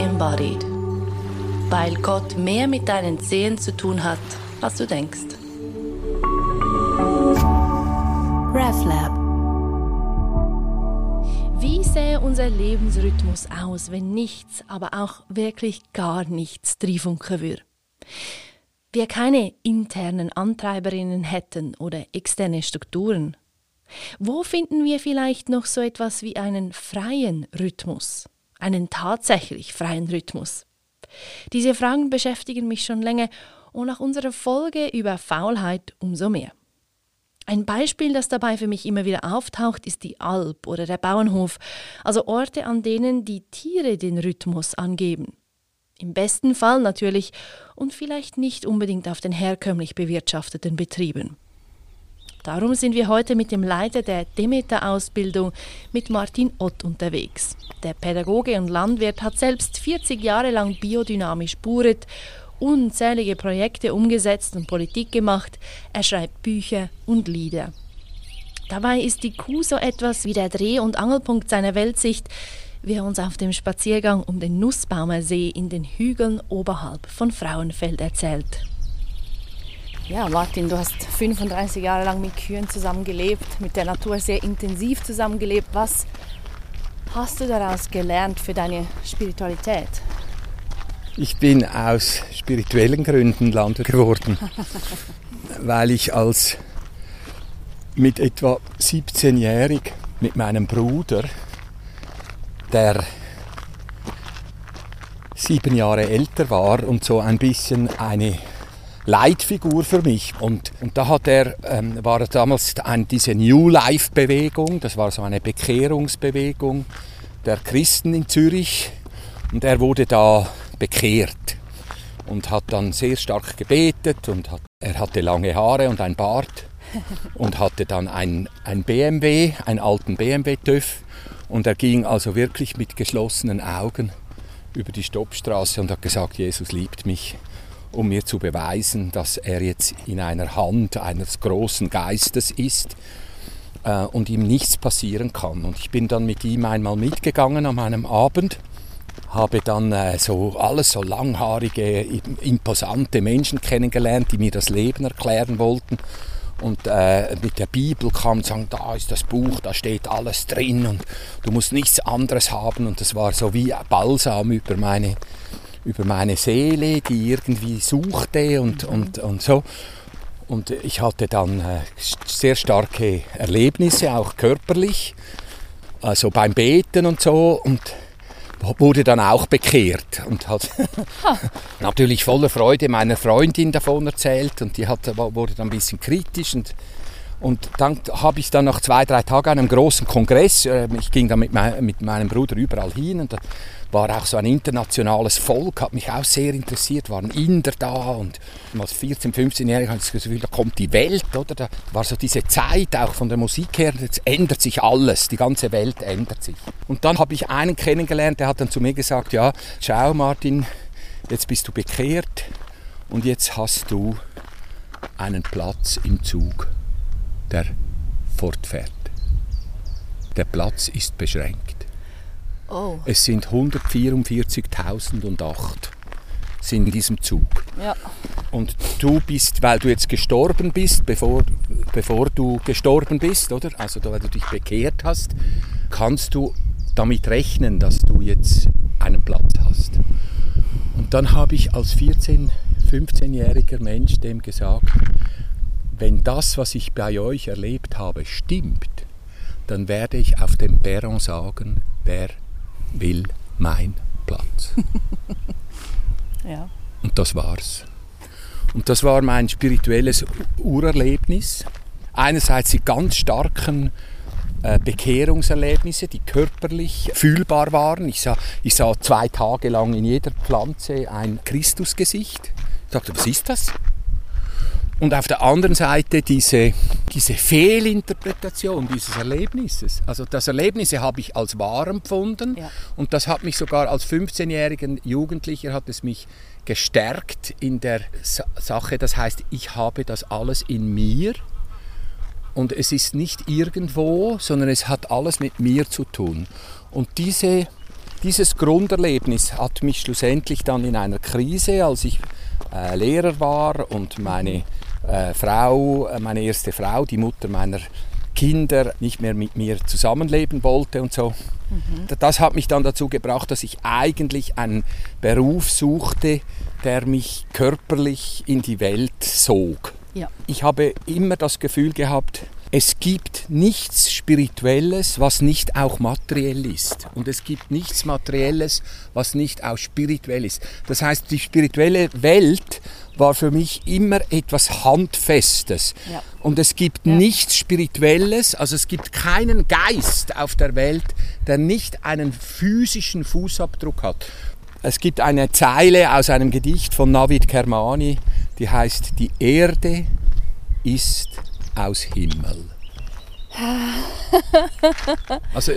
embodied. Weil Gott mehr mit deinen Zehen zu tun hat, als du denkst. RefLab Wie sähe unser Lebensrhythmus aus, wenn nichts, aber auch wirklich gar nichts trifunken würde? Wir keine internen Antreiberinnen hätten oder externe Strukturen. Wo finden wir vielleicht noch so etwas wie einen freien Rhythmus? Einen tatsächlich freien Rhythmus? Diese Fragen beschäftigen mich schon länger und nach unserer Folge über Faulheit umso mehr. Ein Beispiel, das dabei für mich immer wieder auftaucht, ist die Alp oder der Bauernhof, also Orte, an denen die Tiere den Rhythmus angeben. Im besten Fall natürlich und vielleicht nicht unbedingt auf den herkömmlich bewirtschafteten Betrieben. Darum sind wir heute mit dem Leiter der Demeter-Ausbildung, mit Martin Ott, unterwegs. Der Pädagoge und Landwirt hat selbst 40 Jahre lang biodynamisch buret, unzählige Projekte umgesetzt und Politik gemacht. Er schreibt Bücher und Lieder. Dabei ist die Kuh so etwas wie der Dreh- und Angelpunkt seiner Weltsicht, wie er uns auf dem Spaziergang um den Nussbaumer See in den Hügeln oberhalb von Frauenfeld erzählt. Ja, Martin, du hast 35 Jahre lang mit Kühen zusammengelebt, mit der Natur sehr intensiv zusammengelebt. Was hast du daraus gelernt für deine Spiritualität? Ich bin aus spirituellen Gründen Landwirt geworden, weil ich als mit etwa 17-jährig mit meinem Bruder, der sieben Jahre älter war und so ein bisschen eine Leitfigur für mich. Und, und da hat er, ähm, war damals ein, diese New Life Bewegung, das war so eine Bekehrungsbewegung der Christen in Zürich. Und er wurde da bekehrt und hat dann sehr stark gebetet und hat, er hatte lange Haare und ein Bart und hatte dann ein, ein BMW, einen alten BMW TÜV und er ging also wirklich mit geschlossenen Augen über die Stoppstraße und hat gesagt, Jesus liebt mich um mir zu beweisen, dass er jetzt in einer Hand eines großen Geistes ist äh, und ihm nichts passieren kann. Und ich bin dann mit ihm einmal mitgegangen an einem Abend, habe dann äh, so alles so langhaarige, imposante Menschen kennengelernt, die mir das Leben erklären wollten. Und äh, mit der Bibel kam und sagen, da ist das Buch, da steht alles drin und du musst nichts anderes haben. Und das war so wie Balsam über meine über meine Seele, die irgendwie suchte und, und, und so. Und ich hatte dann äh, sehr starke Erlebnisse, auch körperlich, also beim Beten und so. Und wurde dann auch bekehrt und hat natürlich voller Freude meiner Freundin davon erzählt und die hat, wurde dann ein bisschen kritisch und und dann habe ich dann nach zwei, drei Tagen einem großen Kongress, äh, ich ging dann mit, mit meinem Bruder überall hin und da war auch so ein internationales Volk, hat mich auch sehr interessiert, waren Inder da und als 14-, 15-Jähriger hatte ich das Gefühl, da kommt die Welt, oder? Da war so diese Zeit auch von der Musik her, jetzt ändert sich alles, die ganze Welt ändert sich. Und dann habe ich einen kennengelernt, der hat dann zu mir gesagt, ja, schau Martin, jetzt bist du bekehrt und jetzt hast du einen Platz im Zug, der fortfährt. Der Platz ist beschränkt. Oh. Es sind 144.008 sind in diesem Zug. Ja. Und du bist, weil du jetzt gestorben bist, bevor, bevor du gestorben bist, oder? Also weil du dich bekehrt hast, kannst du damit rechnen, dass du jetzt einen Platz hast. Und dann habe ich als 14-, 15-jähriger Mensch dem gesagt, wenn das, was ich bei euch erlebt habe, stimmt, dann werde ich auf dem Perron sagen, wer will mein Platz. ja. Und das war's. Und das war mein spirituelles Urerlebnis. Einerseits die ganz starken äh, Bekehrungserlebnisse, die körperlich fühlbar waren. Ich sah, ich sah zwei Tage lang in jeder Pflanze ein Christusgesicht. Ich dachte, was ist das? Und auf der anderen Seite diese, diese Fehlinterpretation dieses Erlebnisses. Also das Erlebnis habe ich als wahr empfunden ja. und das hat mich sogar als 15-jährigen Jugendlicher hat es mich gestärkt in der Sache. Das heißt, ich habe das alles in mir und es ist nicht irgendwo, sondern es hat alles mit mir zu tun. Und diese dieses Grunderlebnis hat mich schlussendlich dann in einer Krise, als ich äh, Lehrer war und meine äh, Frau, äh, meine erste Frau, die Mutter meiner Kinder nicht mehr mit mir zusammenleben wollte und so. Mhm. Das hat mich dann dazu gebracht, dass ich eigentlich einen Beruf suchte, der mich körperlich in die Welt sog. Ja. Ich habe immer das Gefühl gehabt, es gibt nichts Spirituelles, was nicht auch materiell ist. Und es gibt nichts Materielles, was nicht auch spirituell ist. Das heißt, die spirituelle Welt war für mich immer etwas Handfestes. Ja. Und es gibt ja. nichts Spirituelles, also es gibt keinen Geist auf der Welt, der nicht einen physischen Fußabdruck hat. Es gibt eine Zeile aus einem Gedicht von Navid Kermani, die heißt, die Erde ist aus Himmel. also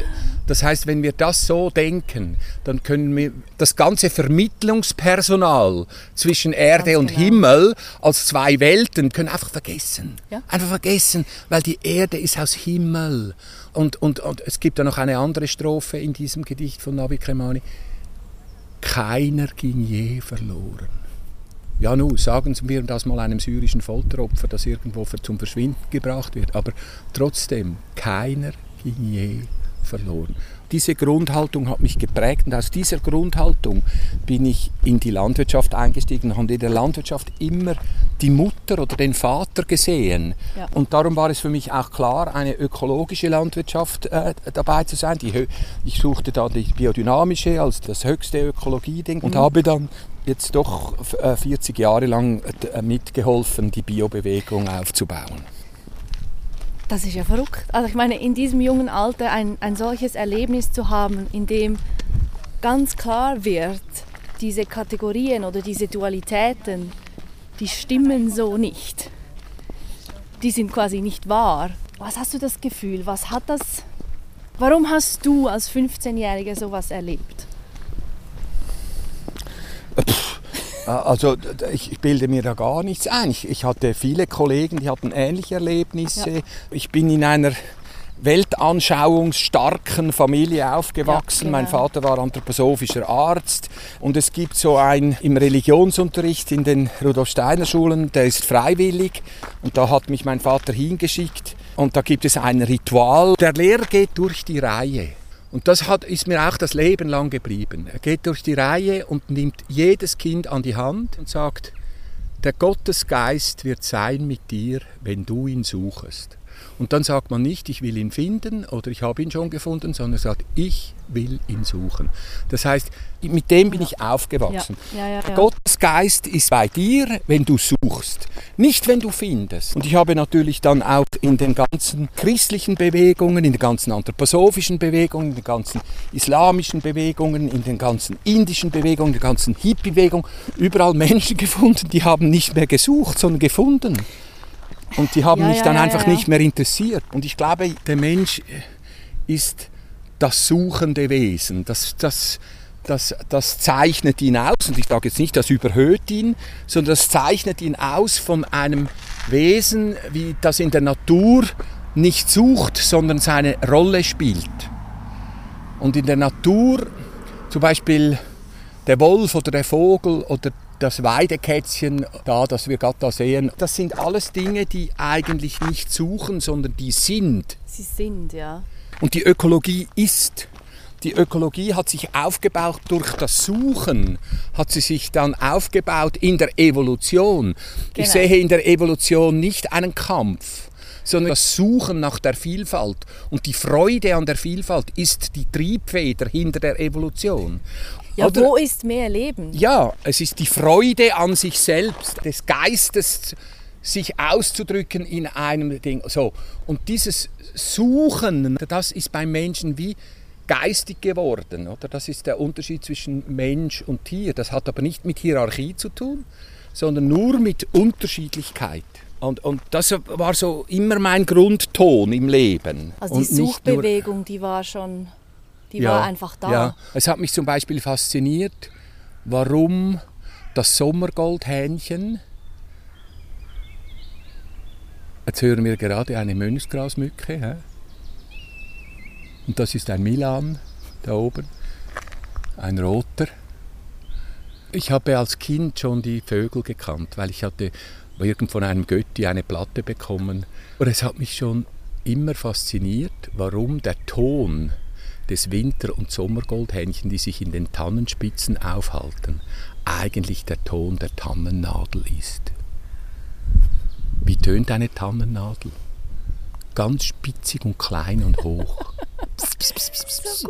das heißt, wenn wir das so denken, dann können wir das ganze Vermittlungspersonal zwischen Erde Ganz und genau. Himmel als zwei Welten können einfach vergessen. Ja? Einfach vergessen, weil die Erde ist aus Himmel. Und, und, und es gibt da noch eine andere Strophe in diesem Gedicht von Nabi Kremani. Keiner ging je verloren. Ja, nun, sagen wir das mal einem syrischen Folteropfer, das irgendwo zum Verschwinden gebracht wird. Aber trotzdem, keiner ging je verloren. Diese Grundhaltung hat mich geprägt und aus dieser Grundhaltung bin ich in die Landwirtschaft eingestiegen und habe in der Landwirtschaft immer die Mutter oder den Vater gesehen. Ja. Und darum war es für mich auch klar, eine ökologische Landwirtschaft äh, dabei zu sein. Die, ich suchte da die biodynamische als das höchste Ökologie-Ding und mhm. habe dann jetzt doch 40 äh, Jahre lang äh, mitgeholfen, die Biobewegung aufzubauen. Das ist ja verrückt. Also ich meine, in diesem jungen Alter ein, ein solches Erlebnis zu haben, in dem ganz klar wird, diese Kategorien oder diese Dualitäten, die stimmen so nicht. Die sind quasi nicht wahr. Was hast du das Gefühl? Was hat das? Warum hast du als 15-Jähriger sowas erlebt? Also ich, bilde mir da gar nichts ein. Ich, ich, hatte viele Kollegen, die hatten ähnliche Erlebnisse. Ja. Ich bin in einer weltanschauungsstarken Familie aufgewachsen. Ja, genau. Mein Vater war anthroposophischer Arzt und es gibt so ein im Religionsunterricht in den Rudolf Steiner Schulen, der ist freiwillig und da hat mich mein Vater hingeschickt und da gibt es ein Ritual. Der Lehrer geht durch die Reihe und das hat, ist mir auch das Leben lang geblieben. Er geht durch die Reihe und nimmt jedes Kind an die Hand und sagt, der Gottesgeist wird sein mit dir, wenn du ihn suchest. Und dann sagt man nicht, ich will ihn finden oder ich habe ihn schon gefunden, sondern sagt, ich will ihn suchen. Das heißt, mit dem bin ich aufgewachsen. Ja. Ja, ja, Gottes Geist ist bei dir, wenn du suchst, nicht wenn du findest. Und ich habe natürlich dann auch in den ganzen christlichen Bewegungen, in den ganzen anthroposophischen Bewegungen, in den ganzen islamischen Bewegungen, in den ganzen indischen Bewegungen, in den ganzen Hippie-Bewegungen, überall Menschen gefunden, die haben nicht mehr gesucht, sondern gefunden. Und die haben ja, mich dann ja, einfach ja, nicht mehr interessiert. Und ich glaube, der Mensch ist das suchende Wesen. Das, das, das, das zeichnet ihn aus. Und ich sage jetzt nicht, das überhöht ihn, sondern das zeichnet ihn aus von einem Wesen, wie das in der Natur nicht sucht, sondern seine Rolle spielt. Und in der Natur, zum Beispiel der Wolf oder der Vogel oder das Weidekätzchen da, das wir gerade da sehen, das sind alles Dinge, die eigentlich nicht suchen, sondern die sind. Sie sind, ja. Und die Ökologie ist. Die Ökologie hat sich aufgebaut durch das Suchen, hat sie sich dann aufgebaut in der Evolution. Genau. Ich sehe in der Evolution nicht einen Kampf, sondern das Suchen nach der Vielfalt. Und die Freude an der Vielfalt ist die Triebfeder hinter der Evolution. Ja, Oder, wo ist mehr Leben? Ja, es ist die Freude an sich selbst, des Geistes, sich auszudrücken in einem Ding. So. Und dieses Suchen, das ist beim Menschen wie geistig geworden. Oder? Das ist der Unterschied zwischen Mensch und Tier. Das hat aber nicht mit Hierarchie zu tun, sondern nur mit Unterschiedlichkeit. Und, und das war so immer mein Grundton im Leben. Also die Suchbewegung, die war schon die ja, war einfach da. Ja. Es hat mich zum Beispiel fasziniert, warum das Sommergoldhähnchen, jetzt hören wir gerade eine Mönchsgrasmücke, he? und das ist ein Milan da oben, ein roter. Ich habe als Kind schon die Vögel gekannt, weil ich hatte irgend von einem Götti eine Platte bekommen. Und es hat mich schon immer fasziniert, warum der Ton des Winter- und Sommergoldhähnchen, die sich in den Tannenspitzen aufhalten, eigentlich der Ton der Tannennadel ist. Wie tönt eine Tannennadel? Ganz spitzig und klein und hoch. so.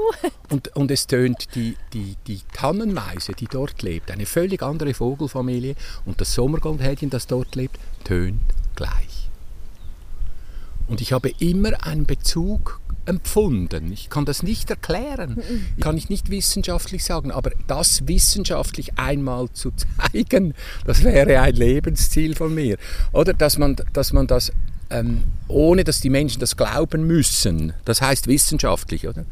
Und, und es tönt die, die, die Tannenmeise, die dort lebt, eine völlig andere Vogelfamilie, und das Sommergoldhähnchen, das dort lebt, tönt gleich. Und ich habe immer einen Bezug empfunden. Ich kann das nicht erklären, kann ich nicht wissenschaftlich sagen, aber das wissenschaftlich einmal zu zeigen, das wäre ein Lebensziel von mir. Oder dass man, dass man das, ähm, ohne dass die Menschen das glauben müssen, das heißt wissenschaftlich, oder?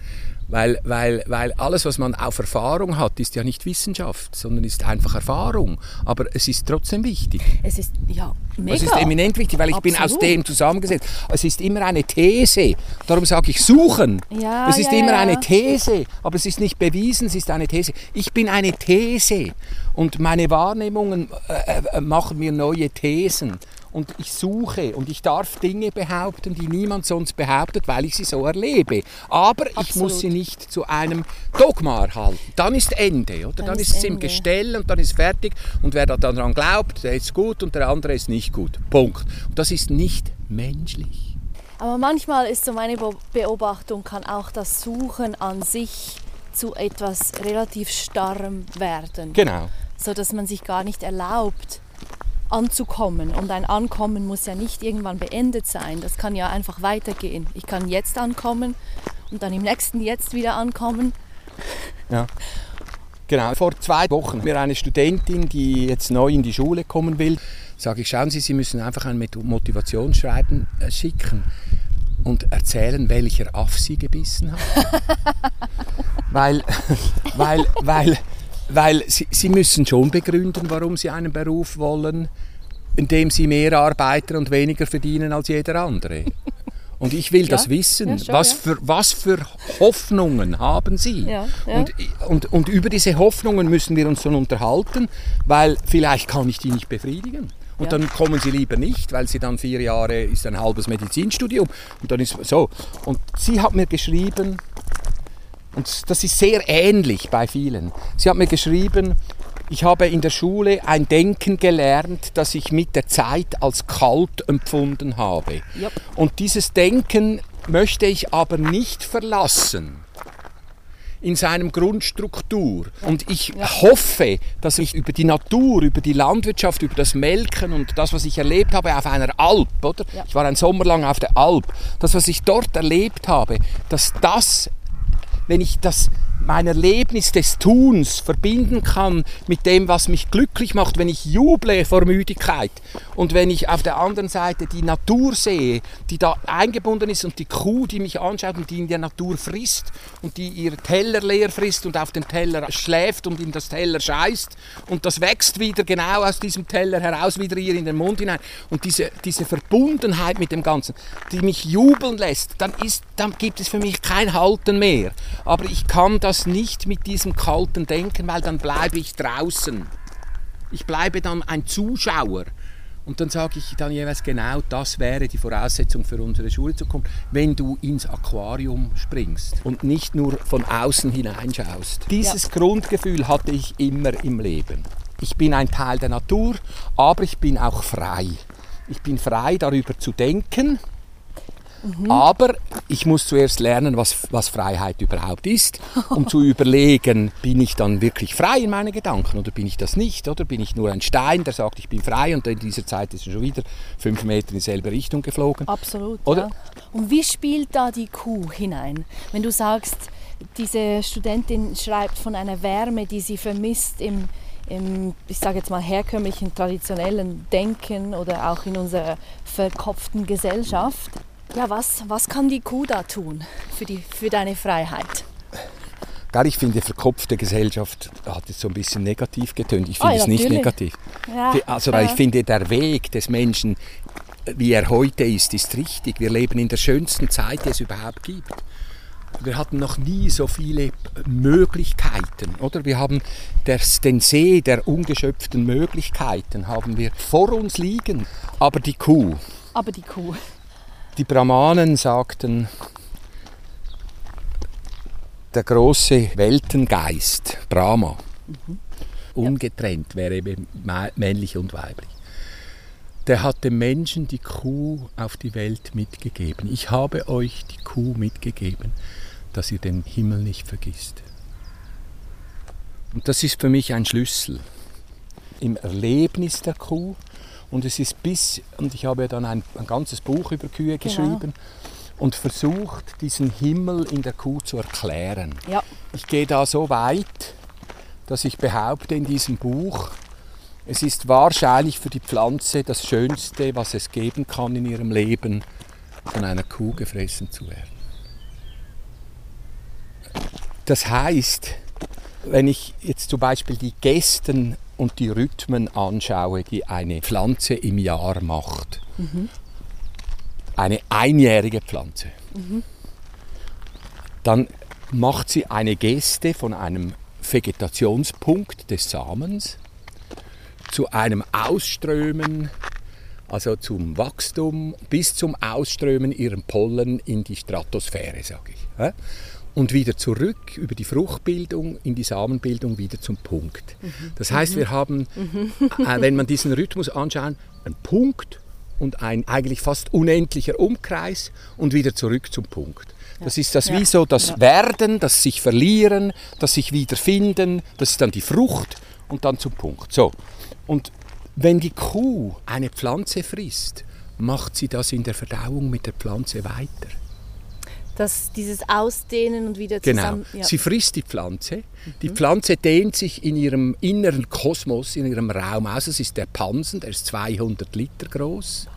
Weil, weil, weil alles, was man auf Erfahrung hat, ist ja nicht Wissenschaft, sondern ist einfach Erfahrung. Aber es ist trotzdem wichtig. Es ist, ja, mega. Es ist eminent wichtig, weil ich bin aus Absolut. dem zusammengesetzt. Es ist immer eine These. Darum sage ich suchen. Ja, es ist ja, immer ja. eine These, aber es ist nicht bewiesen, es ist eine These. Ich bin eine These und meine Wahrnehmungen äh, äh, machen mir neue Thesen. Und ich suche und ich darf Dinge behaupten, die niemand sonst behauptet, weil ich sie so erlebe. Aber ich Absolut. muss sie nicht zu einem Dogma erhalten. Dann ist Ende, oder? Dann, Dann ist es im. Gestell und dann ist fertig. Und wer da daran glaubt, der ist gut und der andere ist nicht gut. Punkt. Und das ist nicht menschlich. Aber manchmal ist so meine Be- Beobachtung, kann auch das Suchen an sich zu etwas relativ Starrem werden. Genau. So dass man sich gar nicht erlaubt, anzukommen. Und ein Ankommen muss ja nicht irgendwann beendet sein. Das kann ja einfach weitergehen. Ich kann jetzt ankommen und dann im nächsten Jetzt wieder ankommen. Ja. Genau. Vor zwei Wochen mir eine Studentin, die jetzt neu in die Schule kommen will, sage ich, schauen Sie, Sie müssen einfach ein Motivationsschreiben äh, schicken und erzählen, welcher Aff Sie gebissen hat. weil, weil, weil, weil Sie, Sie müssen schon begründen, warum Sie einen Beruf wollen, in dem Sie mehr arbeiten und weniger verdienen als jeder andere. Und ich will Ja, das wissen. ja, schon, was, für, was für Hoffnungen haben Sie? Ja. Und, und, und über diese Hoffnungen müssen wir uns dann unterhalten, weil vielleicht kann ich die nicht befriedigen. Und dann kommen sie lieber nicht, weil sie dann vier Jahre ist ein halbes Medizinstudium und dann ist so. Und sie hat mir geschrieben, und das ist sehr ähnlich bei vielen. Sie hat mir geschrieben, ich habe in der Schule ein Denken gelernt, das ich mit der Zeit als kalt empfunden habe. Yep. Und dieses Denken möchte ich aber nicht verlassen in seinem Grundstruktur. Und ich hoffe, dass ich über die Natur, über die Landwirtschaft, über das Melken und das, was ich erlebt habe auf einer Alp, oder? Ja. Ich war einen Sommer lang auf der Alp. Das, was ich dort erlebt habe, dass das wenn ich das mein Erlebnis des Tuns verbinden kann mit dem, was mich glücklich macht, wenn ich juble vor Müdigkeit und wenn ich auf der anderen Seite die Natur sehe, die da eingebunden ist und die Kuh, die mich anschaut und die in der Natur frisst und die ihr Teller leer frisst und auf dem Teller schläft und in das Teller scheißt und das wächst wieder genau aus diesem Teller heraus wieder ihr in den Mund hinein und diese, diese Verbundenheit mit dem Ganzen, die mich jubeln lässt, dann, ist, dann gibt es für mich kein Halten mehr. Aber ich kann das nicht mit diesem kalten Denken, weil dann bleibe ich draußen. Ich bleibe dann ein Zuschauer. Und dann sage ich dann jeweils genau, das wäre die Voraussetzung für unsere Schule zu kommen, wenn du ins Aquarium springst und nicht nur von außen hineinschaust. Dieses Grundgefühl hatte ich immer im Leben. Ich bin ein Teil der Natur, aber ich bin auch frei. Ich bin frei darüber zu denken, aber ich muss zuerst lernen, was, was Freiheit überhaupt ist, um zu überlegen, bin ich dann wirklich frei in meinen Gedanken oder bin ich das nicht? Oder bin ich nur ein Stein, der sagt, ich bin frei und in dieser Zeit ist er schon wieder fünf Meter in dieselbe Richtung geflogen? Absolut. Oder? Ja. Und wie spielt da die Kuh hinein? Wenn du sagst, diese Studentin schreibt von einer Wärme, die sie vermisst im, im ich sage jetzt mal, herkömmlichen, traditionellen Denken oder auch in unserer verkopften Gesellschaft. Ja, was, was kann die Kuh da tun für, die, für deine Freiheit? Gell, ich finde, verkopfte Gesellschaft hat jetzt so ein bisschen negativ getönt. Ich Ah, finde ja, es nicht natürlich. negativ. Ja, Also, weil ja. ich finde, der Weg des Menschen, wie er heute ist, ist richtig. Wir leben in der schönsten Zeit, die es überhaupt gibt. Wir hatten noch nie so viele Möglichkeiten, oder? Wir haben das, den See der ungeschöpften Möglichkeiten haben wir vor uns liegen. Aber die Kuh. Aber die Kuh. Die Brahmanen sagten, der große Weltengeist, Brahma, mhm. ungetrennt wäre eben männlich und weiblich der hat dem Menschen die Kuh auf die Welt mitgegeben. Ich habe euch die Kuh mitgegeben, dass ihr den Himmel nicht vergisst. Und das ist für mich ein Schlüssel im Erlebnis der Kuh. Und es ist bis, und ich habe ja dann ein, ein ganzes Buch über Kühe genau. geschrieben und versucht, diesen Himmel in der Kuh zu erklären. Ja. Ich gehe da so weit, dass ich behaupte in diesem Buch, es ist wahrscheinlich für die Pflanze das Schönste, was es geben kann in ihrem Leben, von einer Kuh gefressen zu werden. Das heißt, wenn ich jetzt zum Beispiel die Gesten und die Rhythmen anschaue, die eine Pflanze im Jahr macht, mhm. eine einjährige Pflanze, mhm. dann macht sie eine Geste von einem Vegetationspunkt des Samens zu einem Ausströmen, also zum Wachstum, bis zum Ausströmen ihrem Pollen in die Stratosphäre, sage ich. Und wieder zurück über die Fruchtbildung in die Samenbildung wieder zum Punkt. Mhm. Das heißt, wir haben, mhm. äh, wenn man diesen Rhythmus anschaut, einen Punkt und ein eigentlich fast unendlicher Umkreis und wieder zurück zum Punkt. Das ist das wie so das Werden, das sich verlieren, das sich wiederfinden, das ist dann die Frucht und dann zum Punkt. So. Und wenn die Kuh eine Pflanze frisst, macht sie das in der Verdauung mit der Pflanze weiter. Das, dieses Ausdehnen und wieder genau. zusammen... Genau. Ja. Sie frisst die Pflanze. Mhm. Die Pflanze dehnt sich in ihrem inneren Kosmos, in ihrem Raum aus. Es ist der Pansen, der ist 200 Liter groß.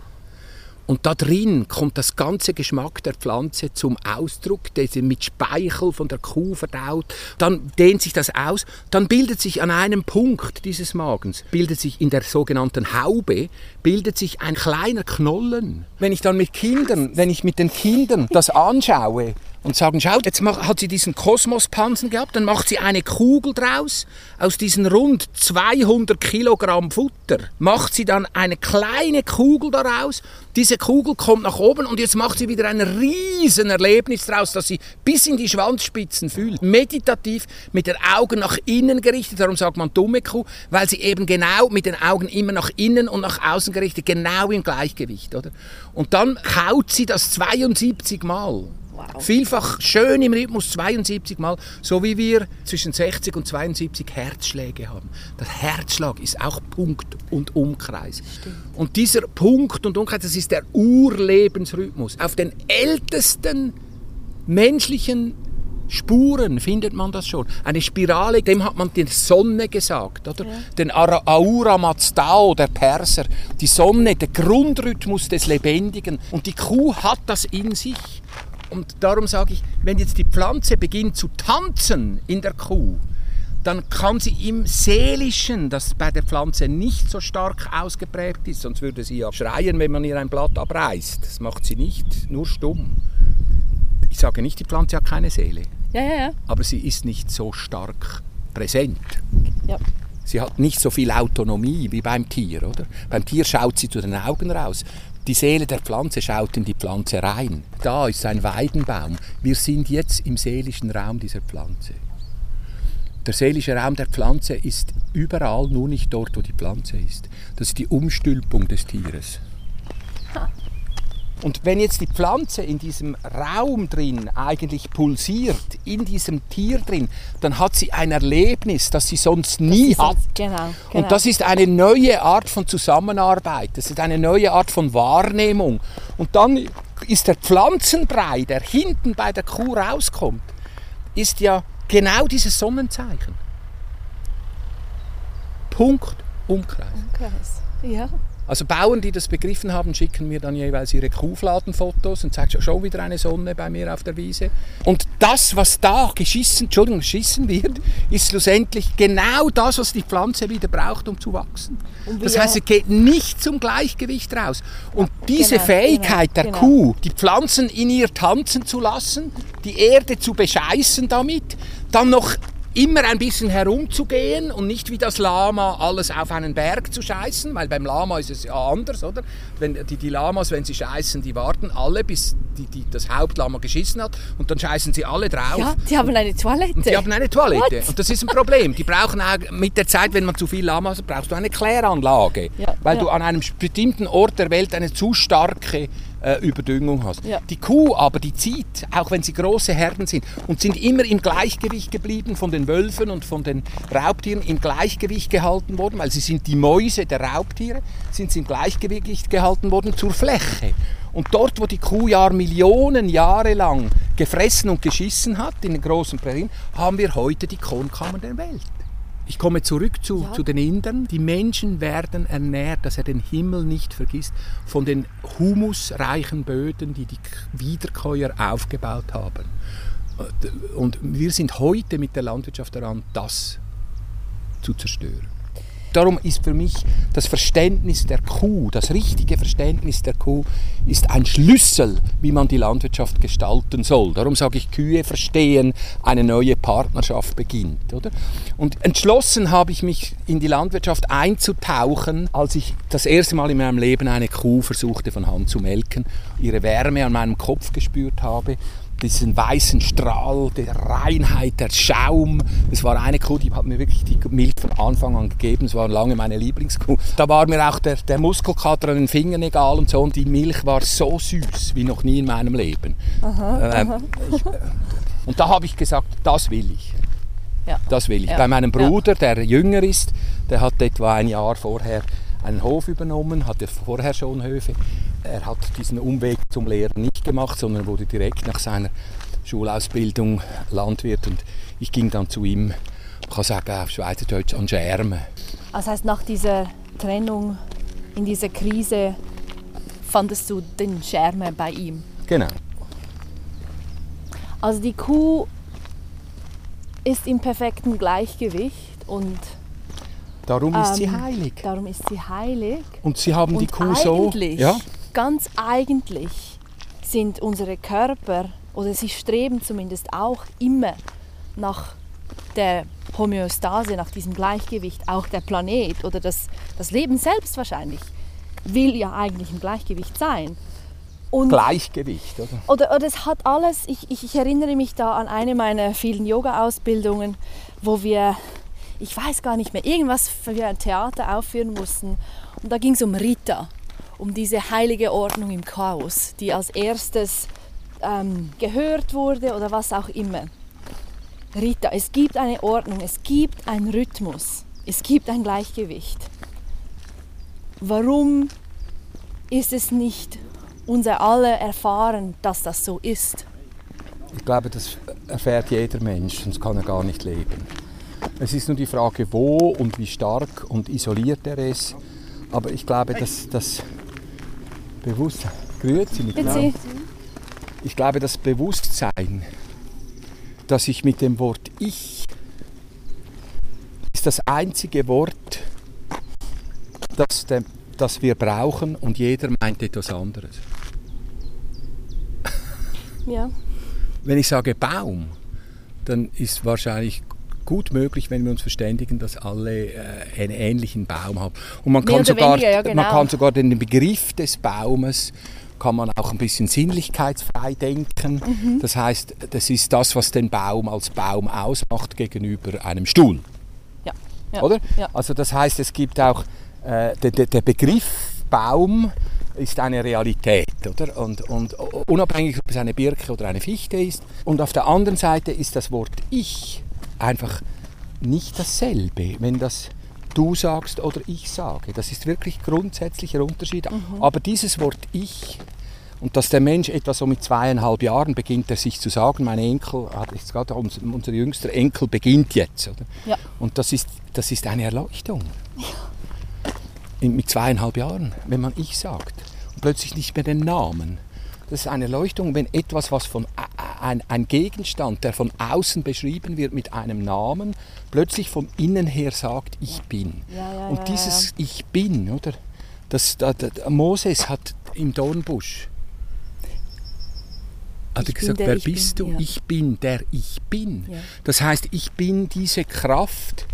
Und da drin kommt das ganze Geschmack der Pflanze zum Ausdruck, der sie mit Speichel von der Kuh verdaut. Dann dehnt sich das aus. Dann bildet sich an einem Punkt dieses Magens, bildet sich in der sogenannten Haube, bildet sich ein kleiner Knollen. Wenn ich dann mit Kindern, wenn ich mit den Kindern das anschaue, und sagen, schaut, jetzt hat sie diesen Kosmospansen gehabt, dann macht sie eine Kugel draus. Aus diesen rund 200 Kilogramm Futter macht sie dann eine kleine Kugel daraus. Diese Kugel kommt nach oben und jetzt macht sie wieder ein riesen Erlebnis draus, dass sie bis in die Schwanzspitzen fühlt. Meditativ, mit den Augen nach innen gerichtet, darum sagt man dumme Kuh, weil sie eben genau mit den Augen immer nach innen und nach außen gerichtet, genau im Gleichgewicht, oder? Und dann kaut sie das 72 Mal. Wow. Vielfach schön im Rhythmus 72 Mal, so wie wir zwischen 60 und 72 Herzschläge haben. Der Herzschlag ist auch Punkt und Umkreis. Stimmt. Und dieser Punkt und Umkreis, das ist der Urlebensrhythmus. Auf den ältesten menschlichen Spuren findet man das schon. Eine Spirale, dem hat man die Sonne gesagt, oder? Ja. Den Aura Mazdao, der Perser. Die Sonne, der Grundrhythmus des Lebendigen. Und die Kuh hat das in sich. Und darum sage ich, wenn jetzt die Pflanze beginnt zu tanzen in der Kuh, dann kann sie im Seelischen, das bei der Pflanze nicht so stark ausgeprägt ist, sonst würde sie ja schreien, wenn man ihr ein Blatt abreißt. Das macht sie nicht, nur stumm. Ich sage nicht, die Pflanze hat keine Seele. Ja, ja, ja. Aber sie ist nicht so stark präsent. Ja. Sie hat nicht so viel Autonomie wie beim Tier, oder? Beim Tier schaut sie zu den Augen raus. Die Seele der Pflanze schaut in die Pflanze rein. Da ist ein Weidenbaum. Wir sind jetzt im seelischen Raum dieser Pflanze. Der seelische Raum der Pflanze ist überall, nur nicht dort, wo die Pflanze ist. Das ist die Umstülpung des Tieres. Und wenn jetzt die Pflanze in diesem Raum drin eigentlich pulsiert, in diesem Tier drin, dann hat sie ein Erlebnis, das sie sonst nie hat. Genau, genau. Und das ist eine neue Art von Zusammenarbeit, das ist eine neue Art von Wahrnehmung. Und dann ist der Pflanzenbrei, der hinten bei der Kuh rauskommt, ist ja genau dieses Sonnenzeichen. Punkt, Umkreis. Umkreis, ja. Also Bauern, die das begriffen haben, schicken mir dann jeweils ihre Kuhfladenfotos und sagen, schon wieder eine Sonne bei mir auf der Wiese. Und das, was da geschissen, Entschuldigung, geschissen wird, ist schlussendlich genau das, was die Pflanze wieder braucht, um zu wachsen. Das heißt, es geht nicht zum Gleichgewicht raus. Und diese genau, Fähigkeit genau, der genau. Kuh, die Pflanzen in ihr tanzen zu lassen, die Erde zu bescheißen damit, dann noch immer ein bisschen herumzugehen und nicht wie das Lama alles auf einen Berg zu scheißen, weil beim Lama ist es ja anders, oder? Wenn die, die Lamas, wenn sie scheißen, die warten alle, bis die, die, das Hauptlama geschissen hat und dann scheißen sie alle drauf. Ja, die haben eine Toilette. Und die haben eine Toilette. What? Und das ist ein Problem. Die brauchen auch mit der Zeit, wenn man zu viel Lama hat, brauchst du eine Kläranlage. Ja, weil ja. du an einem bestimmten Ort der Welt eine zu starke äh, Überdüngung hast. Ja. Die Kuh aber, die zieht, auch wenn sie große Herden sind, und sind immer im Gleichgewicht geblieben von den Wölfen und von den Raubtieren, im Gleichgewicht gehalten worden, weil sie sind die Mäuse der Raubtiere, sind sie im Gleichgewicht gehalten worden zur Fläche. Und dort, wo die Kuh Jahr Millionen Jahre lang gefressen und geschissen hat, in den großen Prärien, haben wir heute die Kornkammern der Welt. Ich komme zurück zu, zu den Indern. Die Menschen werden ernährt, dass er den Himmel nicht vergisst, von den humusreichen Böden, die die Wiederkäuer aufgebaut haben. Und wir sind heute mit der Landwirtschaft daran, das zu zerstören. Darum ist für mich das Verständnis der Kuh, das richtige Verständnis der Kuh, ist ein Schlüssel, wie man die Landwirtschaft gestalten soll. Darum sage ich, Kühe verstehen, eine neue Partnerschaft beginnt. Oder? Und entschlossen habe ich mich in die Landwirtschaft einzutauchen, als ich das erste Mal in meinem Leben eine Kuh versuchte von Hand zu melken, ihre Wärme an meinem Kopf gespürt habe diesen weißen Strahl, der Reinheit, der Schaum. Es war eine Kuh, die hat mir wirklich die Milch von Anfang an gegeben. Es war lange meine Lieblingskuh. Da war mir auch der, der Muskelkater an den Fingern egal und so. Und die Milch war so süß wie noch nie in meinem Leben. Ähm, ich, äh, und da habe ich gesagt, das will ich. Ja. Das will ich. Ja. Bei meinem Ja. Bruder, der jünger ist, der hat etwa ein Jahr vorher einen Hof übernommen, hatte vorher schon Höfe. Er hat diesen Umweg zum Lehren nicht gemacht, sondern wurde direkt nach seiner Schulausbildung Landwirt. Und ich ging dann zu ihm, ich kann sagen auf Schweizerdeutsch, an Schermen. Das heißt, nach dieser Trennung, in dieser Krise, fandest du den Scherme bei ihm. Genau. Also die Kuh ist im perfekten Gleichgewicht und Darum ist sie Ähm, heilig. darum ist sie heilig. Und sie haben die und Kuh so. Ja, ganz eigentlich sind unsere Körper, oder sie streben zumindest auch immer nach der Homöostase, nach diesem Gleichgewicht. Auch der Planet oder das, das Leben selbst wahrscheinlich will ja eigentlich im Gleichgewicht sein. Und Gleichgewicht, oder? oder, oder es hat alles, ich, ich, ich erinnere mich da an eine meiner vielen Yoga-Ausbildungen, wo wir, ich weiß gar nicht mehr, irgendwas für ein Theater aufführen mussten. Und da ging es um Rita, um diese heilige Ordnung im Chaos, die als erstes ähm, gehört wurde oder was auch immer. Rita, es gibt eine Ordnung, es gibt einen Rhythmus, es gibt ein Gleichgewicht. Warum ist es nicht unser aller erfahren, dass das so ist? Ich glaube, das erfährt jeder Mensch, sonst kann er gar nicht leben. Es ist nur die Frage, wo und wie stark und isoliert er es. Aber ich glaube, dass das Bewusstsein. Grüezi miteinander. Ich glaube, das Bewusstsein, dass ich mit dem Wort Ich ist das einzige Wort, das, der, das wir brauchen und jeder meint etwas anderes. Ja. Wenn ich sage Baum, dann ist wahrscheinlich gut möglich, wenn wir uns verständigen, dass alle äh, einen ähnlichen Baum haben. Und man kann, sogar, weniger, ja, genau. man kann sogar den Begriff des Baumes kann man auch ein bisschen sinnlichkeitsfrei denken. Mhm. Das heißt, das ist das, was den Baum als Baum ausmacht gegenüber einem Stuhl. Ja. ja. Oder? Ja. Also das heißt, es gibt auch äh, der, der, der Begriff Baum ist eine Realität, oder? Und, und unabhängig, ob es eine Birke oder eine Fichte ist. Und auf der anderen Seite ist das Wort Ich einfach nicht dasselbe, wenn das du sagst oder ich sage. Das ist wirklich grundsätzlicher Unterschied. Aber dieses Wort Ich und dass der Mensch etwa so mit zweieinhalb Jahren beginnt, er sich zu sagen, mein Enkel, hat jetzt gerade unser, unser jüngster Enkel beginnt jetzt. Oder? Ja. Und das ist, das ist eine Erleuchtung. mit zweieinhalb Jahren, wenn man ich sagt und plötzlich nicht mehr den Namen. Das ist eine Erleuchtung, wenn etwas, was von ein, ein Gegenstand, der von außen beschrieben wird mit einem Namen, plötzlich vom Innen her sagt, ich bin. Ja, ja, und dieses ja. Ich bin, oder? Das, da, da, Moses hat im Dornbusch hat er gesagt, wer Ich bin, bist du? Ich bin der Ich bin. Das heißt, ich bin diese Kraft,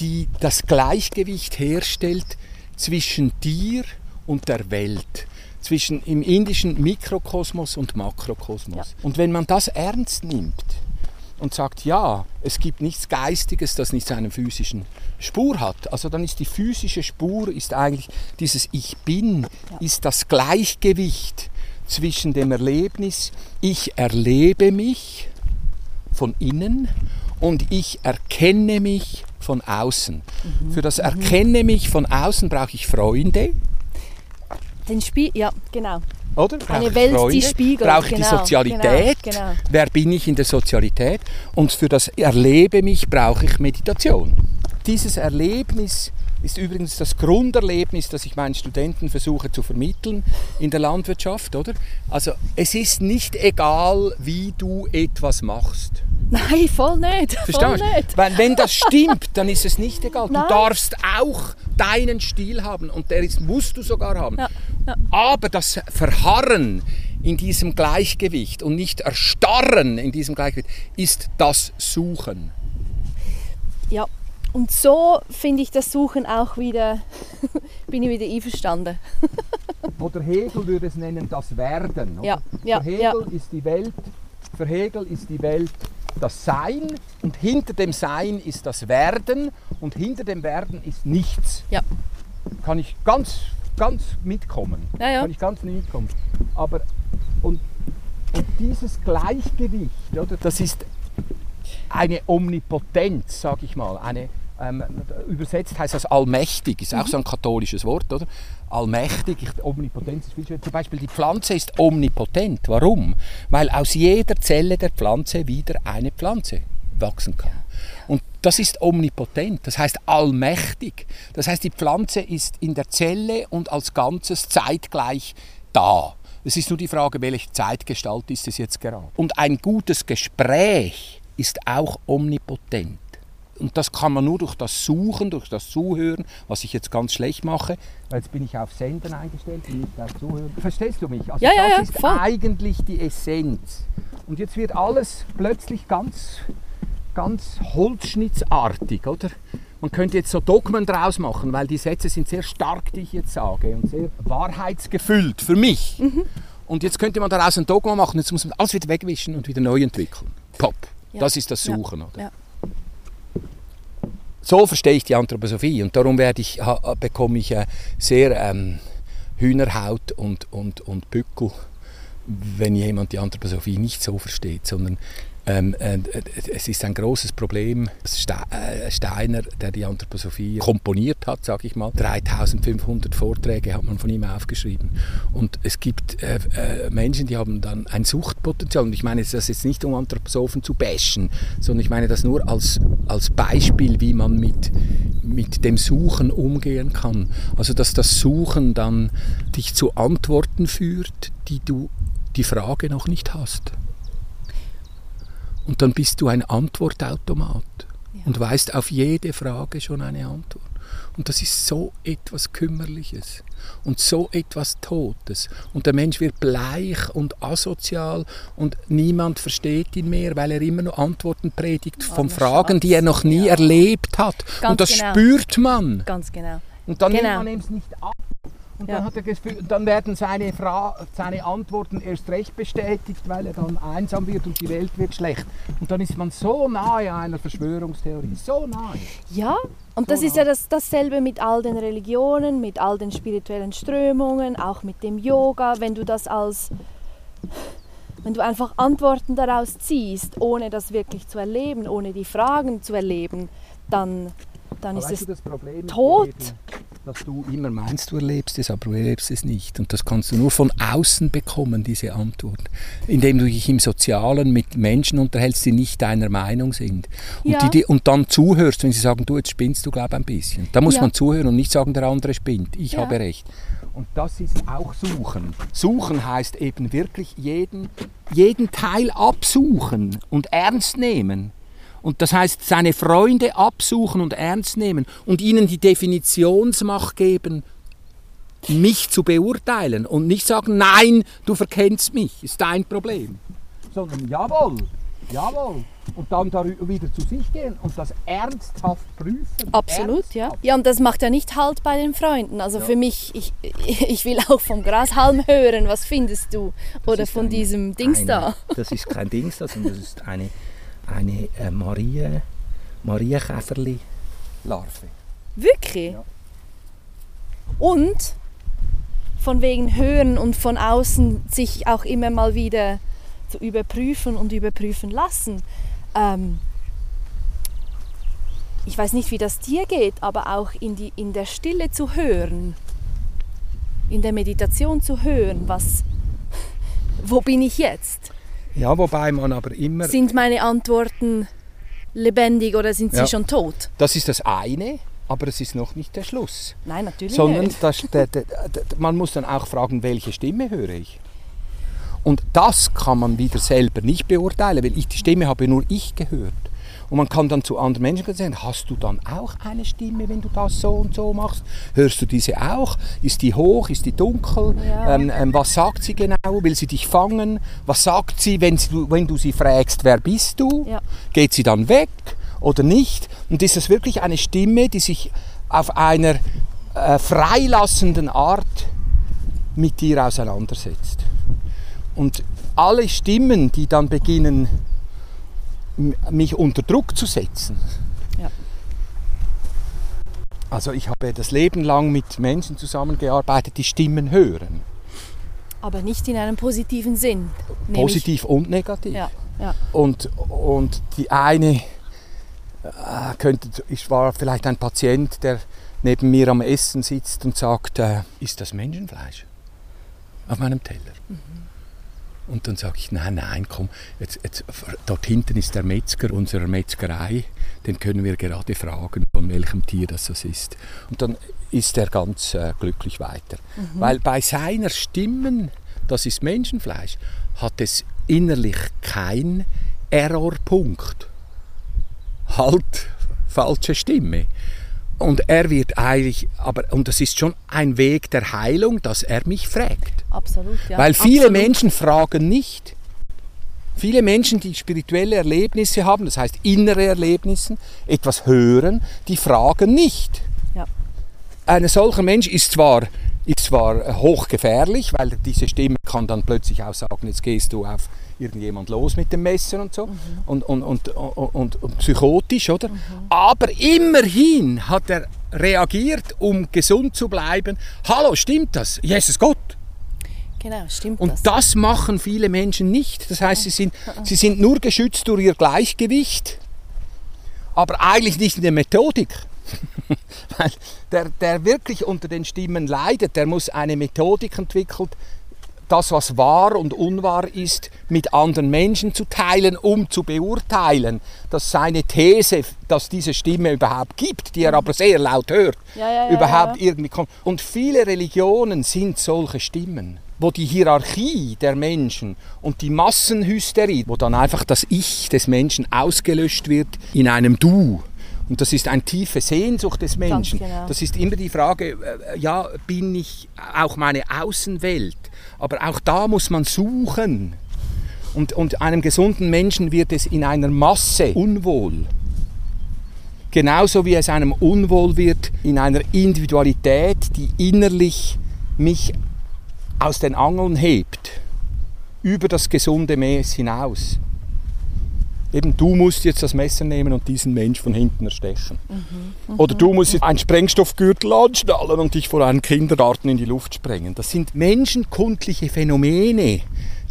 die das Gleichgewicht herstellt zwischen dir und der Welt, zwischen im indischen Mikrokosmos und Makrokosmos. Ja. Und wenn man das ernst nimmt und sagt, ja, es gibt nichts Geistiges, das nicht seine physischen Spur hat, also dann ist die physische Spur ist eigentlich dieses Ich bin, ist das Gleichgewicht zwischen dem Erlebnis, ich erlebe mich von innen und ich erkenne mich von außen. Mhm. Für das Erkenne mich von außen brauche ich Freunde, Den Spiel, ja, genau. oder? Brauche Eine ich Welt, die Freunde, spiegelt, Brauche ich die genau, Sozialität. genau, genau. Wer bin ich in der Sozialität? Und für das Erlebe mich brauche ich Meditation. Dieses Erlebnis ist übrigens das Grunderlebnis, das ich meinen Studenten versuche zu vermitteln in der Landwirtschaft, oder? Also es ist nicht egal, wie du etwas machst. Nein, voll nicht. Voll Verstehst du? nicht. Weil wenn das stimmt, dann ist es nicht egal. Nein. Du darfst auch deinen Stil haben und der ist, musst du sogar haben. Ja, ja. Aber das Verharren in diesem Gleichgewicht und nicht erstarren in diesem Gleichgewicht ist das Suchen. Ja. Und so finde ich das Suchen auch wieder, bin ich wieder einverstanden. Oder Hegel würde es nennen, das Werden. oder? Ja, ja, für Hegel ja. ist die Welt, für Hegel ist die Welt das Sein und hinter dem Sein ist das Werden und hinter dem Werden ist nichts. Ja. Kann ich ganz, ganz mitkommen. Ja, ja. Kann ich ganz mitkommen. Aber und, und dieses Gleichgewicht, oder, das ist eine Omnipotenz, sage ich mal. Eine, ähm, übersetzt heißt das allmächtig, ist auch so ein katholisches Wort, oder? Allmächtig, ich, Omnipotenz ist viel schöner. Zum Beispiel die Pflanze ist omnipotent. Warum? Weil aus jeder Zelle der Pflanze wieder eine Pflanze wachsen kann. Und das ist omnipotent, das heißt allmächtig. Das heißt, die Pflanze ist in der Zelle und als Ganzes zeitgleich da. Es ist nur die Frage, welche Zeitgestalt ist es jetzt gerade. Und ein gutes Gespräch ist auch omnipotent. Und das kann man nur durch das Suchen, durch das Zuhören, was ich jetzt ganz schlecht mache. Weil jetzt bin ich auf Senden eingestellt und nicht auf Zuhören. Verstehst du mich? Also Ja, ja, das ja, ist voll. eigentlich die Essenz. Und jetzt wird alles plötzlich ganz, ganz holzschnittsartig, oder? Man könnte jetzt so Dogmen draus machen, weil die Sätze sind sehr stark, die ich jetzt sage, und sehr wahrheitsgefüllt für mich. Mhm. Und jetzt könnte man daraus ein Dogma machen, jetzt muss man alles wieder wegwischen und wieder neu entwickeln. Pop. Ja. Das ist das Ja. Suchen, oder? So verstehe ich die Anthroposophie und darum werde ich, bekomme ich äh, sehr ähm, Hühnerhaut und, und, und Bückel, wenn jemand die Anthroposophie nicht so versteht, sondern ähm, äh, es ist ein großes Problem. Äh, Steiner, der die Anthroposophie komponiert hat, sage ich mal, 3500 Vorträge hat man von ihm aufgeschrieben. Und es gibt äh, äh, Menschen, die haben dann ein Suchtpotenzial. Und ich meine das jetzt nicht, um Anthroposophen zu bashen, sondern ich meine das nur als, als Beispiel, wie man mit, mit dem Suchen umgehen kann. Also dass das Suchen dann dich zu Antworten führt, die du die Frage noch nicht hast. Und dann bist du ein Antwortautomat und weißt auf jede Frage schon eine Antwort. Und das ist so etwas Kümmerliches und so etwas Totes. Und der Mensch wird bleich und asozial und niemand versteht ihn mehr, weil er immer nur Antworten predigt von Armer Fragen, die er noch nie Ja. erlebt hat. Ganz und das genau. spürt man. Ganz genau. Und dann Genau. nimmt man es nicht ab. Und Ja. dann, hat er Gefühl, dann werden seine, Fra seine Antworten erst recht bestätigt, weil er dann einsam wird und die Welt wird schlecht. Und dann ist man so nahe einer Verschwörungstheorie. So nahe. Ja, und das ist ja das, dasselbe mit all den Religionen, mit all den spirituellen Strömungen, auch mit dem Yoga. Wenn du das als, wenn du einfach Antworten daraus ziehst, ohne das wirklich zu erleben, ohne die Fragen zu erleben, dann, dann ist es tot. Dass du immer meinst, du erlebst es, aber du erlebst es nicht. Und das kannst du nur von außen bekommen, diese Antwort. Indem du dich im Sozialen mit Menschen unterhältst, die nicht deiner Meinung sind. Und, Ja. die, und dann zuhörst, wenn sie sagen, du, jetzt spinnst du, glaube ein bisschen. Da muss Ja. man zuhören und nicht sagen, der andere spinnt. Ich Ja. habe recht. Und das ist auch Suchen. Suchen heißt eben wirklich jeden, jeden Teil absuchen und ernst nehmen. Und das heißt, seine Freunde absuchen und ernst nehmen und ihnen die Definitionsmacht geben, mich zu beurteilen und nicht sagen, nein, du verkennst mich, ist dein Problem. Sondern jawohl, jawohl. Und dann darüber wieder zu sich gehen und das ernsthaft prüfen. Absolut, ja. Ernsthaft. Ja, und das macht ja nicht Halt bei den Freunden. Also für mich, ich, ich will auch vom Grashalm hören, was findest du? Oder von eine- diesem Dings eine, da. Das ist kein Dings da, sondern das ist eine, eine äh, Marie, Marienkäferli. Larve. Wirklich? Ja. Und von wegen Hören und von außen sich auch immer mal wieder zu überprüfen und überprüfen lassen. Ähm, ich weiß nicht, wie das dir geht, aber auch in, die, in der Stille zu hören, in der Meditation zu hören, was, wo bin ich jetzt? Ja, wobei man aber immer. Sind meine Antworten lebendig oder sind sie Ja. schon tot? Das ist das eine, aber es ist noch nicht der Schluss. Nein, natürlich Sondern nicht. das, der, der, der, man muss dann auch fragen, welche Stimme höre ich? Und das kann man wieder selber nicht beurteilen, weil ich die Stimme habe nur ich gehört. Und man kann dann zu anderen Menschen sagen, hast du dann auch eine Stimme, wenn du das so und so machst? Hörst du diese auch? Ist die hoch? Ist die dunkel? Ja. Ähm, ähm, was sagt sie genau? Will sie dich fangen? Was sagt sie, wenn, sie, wenn du sie fragst, wer bist du? Ja. Geht sie dann weg oder nicht? Und ist das wirklich eine Stimme, die sich auf einer äh, freilassenden Art mit dir auseinandersetzt? Und alle Stimmen, die dann beginnen, mich unter Druck zu setzen. Ja. Also ich habe das Leben lang mit Menschen zusammengearbeitet, die Stimmen hören. Aber nicht in einem positiven Sinn. Positiv und negativ. Ja, ja. Und, und die eine äh, könnte, ich war vielleicht ein Patient, der neben mir am Essen sitzt und sagt, äh, ist das Menschenfleisch auf meinem Teller? Und dann sage ich, nein, nein, komm, jetzt, jetzt, dort hinten ist der Metzger unserer Metzgerei, den können wir gerade fragen, von welchem Tier das das ist. Und dann ist er ganz äh, glücklich weiter. Weil bei seiner Stimmen, das ist Menschenfleisch, hat es innerlich kein Errorpunkt. Halt, falsche Stimme. Und er wird eigentlich, aber, und das ist schon ein Weg der Heilung, dass er mich fragt. Absolut, ja. Weil viele Absolut. Menschen fragen nicht. Viele Menschen, die spirituelle Erlebnisse haben, das heißt innere Erlebnisse, etwas hören, die fragen nicht. Ja. Ein solcher Mensch ist zwar, ist zwar hochgefährlich, weil diese Stimme kann dann plötzlich auch sagen, jetzt gehst du auf irgendjemand los mit dem Messer und so und, und, und, und, und, und psychotisch, oder? Aber immerhin hat er reagiert, um gesund zu bleiben. Hallo, stimmt das? Jesus Gott! Genau, stimmt Und das. das machen viele Menschen nicht. Das heißt, sie sind, sie sind nur geschützt durch ihr Gleichgewicht, aber eigentlich nicht in der Methodik. Weil der, der wirklich unter den Stimmen leidet, der muss eine Methodik entwickeln, das, was wahr und unwahr ist, mit anderen Menschen zu teilen, um zu beurteilen, dass seine These, dass diese Stimme überhaupt gibt, die er aber sehr laut hört, Ja, ja, ja, überhaupt irgendwie kommt. Und viele Religionen sind solche Stimmen, wo die Hierarchie der Menschen und die Massenhysterie, wo dann einfach das Ich des Menschen ausgelöscht wird in einem Du. Und das ist eine tiefe Sehnsucht des Menschen. genau. Das ist immer die Frage, äh, ja, bin ich auch meine Außenwelt? Aber auch da muss man suchen. Und, und einem gesunden Menschen wird es in einer Masse unwohl. Genauso wie es einem unwohl wird in einer Individualität, die innerlich mich aus den Angeln hebt, über das gesunde Maß hinaus. Eben, du musst jetzt das Messer nehmen und diesen Mensch von hinten erstechen. Oder du musst jetzt einen Sprengstoffgürtel anschnallen und dich vor einem Kindergarten in die Luft sprengen. Das sind menschenkundliche Phänomene,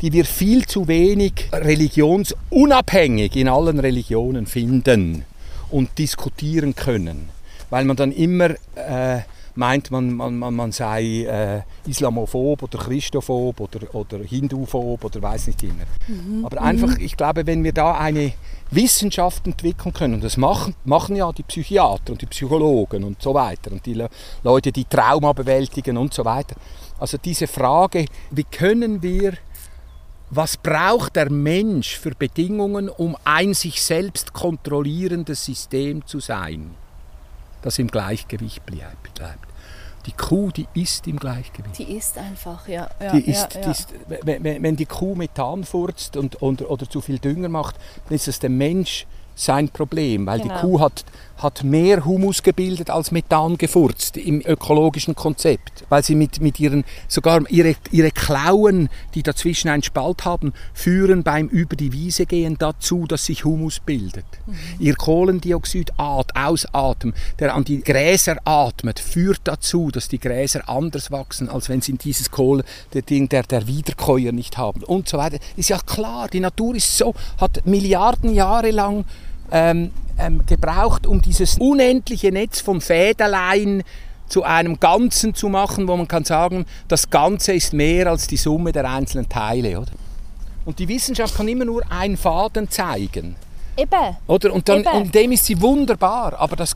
die wir viel zu wenig religionsunabhängig in allen Religionen finden und diskutieren können. Weil man dann immer äh, meint man, man, man, man sei äh, islamophob oder christophob oder, oder hinduphob oder weiß nicht immer. Mhm. Aber einfach, ich glaube, wenn wir da eine Wissenschaft entwickeln können, und das machen, machen ja die Psychiater und die Psychologen und so weiter und die Le Leute, die Trauma bewältigen und so weiter. Also diese Frage, wie können wir was braucht der Mensch für Bedingungen, um ein sich selbst kontrollierendes System zu sein, das im Gleichgewicht bleibt? Die Kuh, die ist im Gleichgewicht. Die ist einfach, ja. ja die ist, ja, ja. Die ist, wenn, die Kuh Methan furzt und, und, oder zu viel Dünger macht, dann ist es der Mensch sein Problem, weil genau. die Kuh hat hat mehr Humus gebildet als Methan gefurzt im ökologischen Konzept, weil sie mit, mit ihren, sogar ihre, ihre Klauen, die dazwischen einen Spalt haben, führen beim über die Wiese gehen dazu, dass sich Humus bildet. Mhm. Ihr Kohlendioxid Ausatmen, der an die Gräser atmet, führt dazu, dass die Gräser anders wachsen, als wenn sie dieses Kohle, der, der, der Wiederkäuer nicht haben und so weiter. Ist ja klar, die Natur ist so, hat Milliarden Jahre lang ähm, ähm, gebraucht, um dieses unendliche Netz von Fäderlein zu einem Ganzen zu machen, wo man kann sagen, das Ganze ist mehr als die Summe der einzelnen Teile. Oder? Und die Wissenschaft kann immer nur einen Faden zeigen. Eben. Oder? Und, dann, und dem ist sie wunderbar, aber das,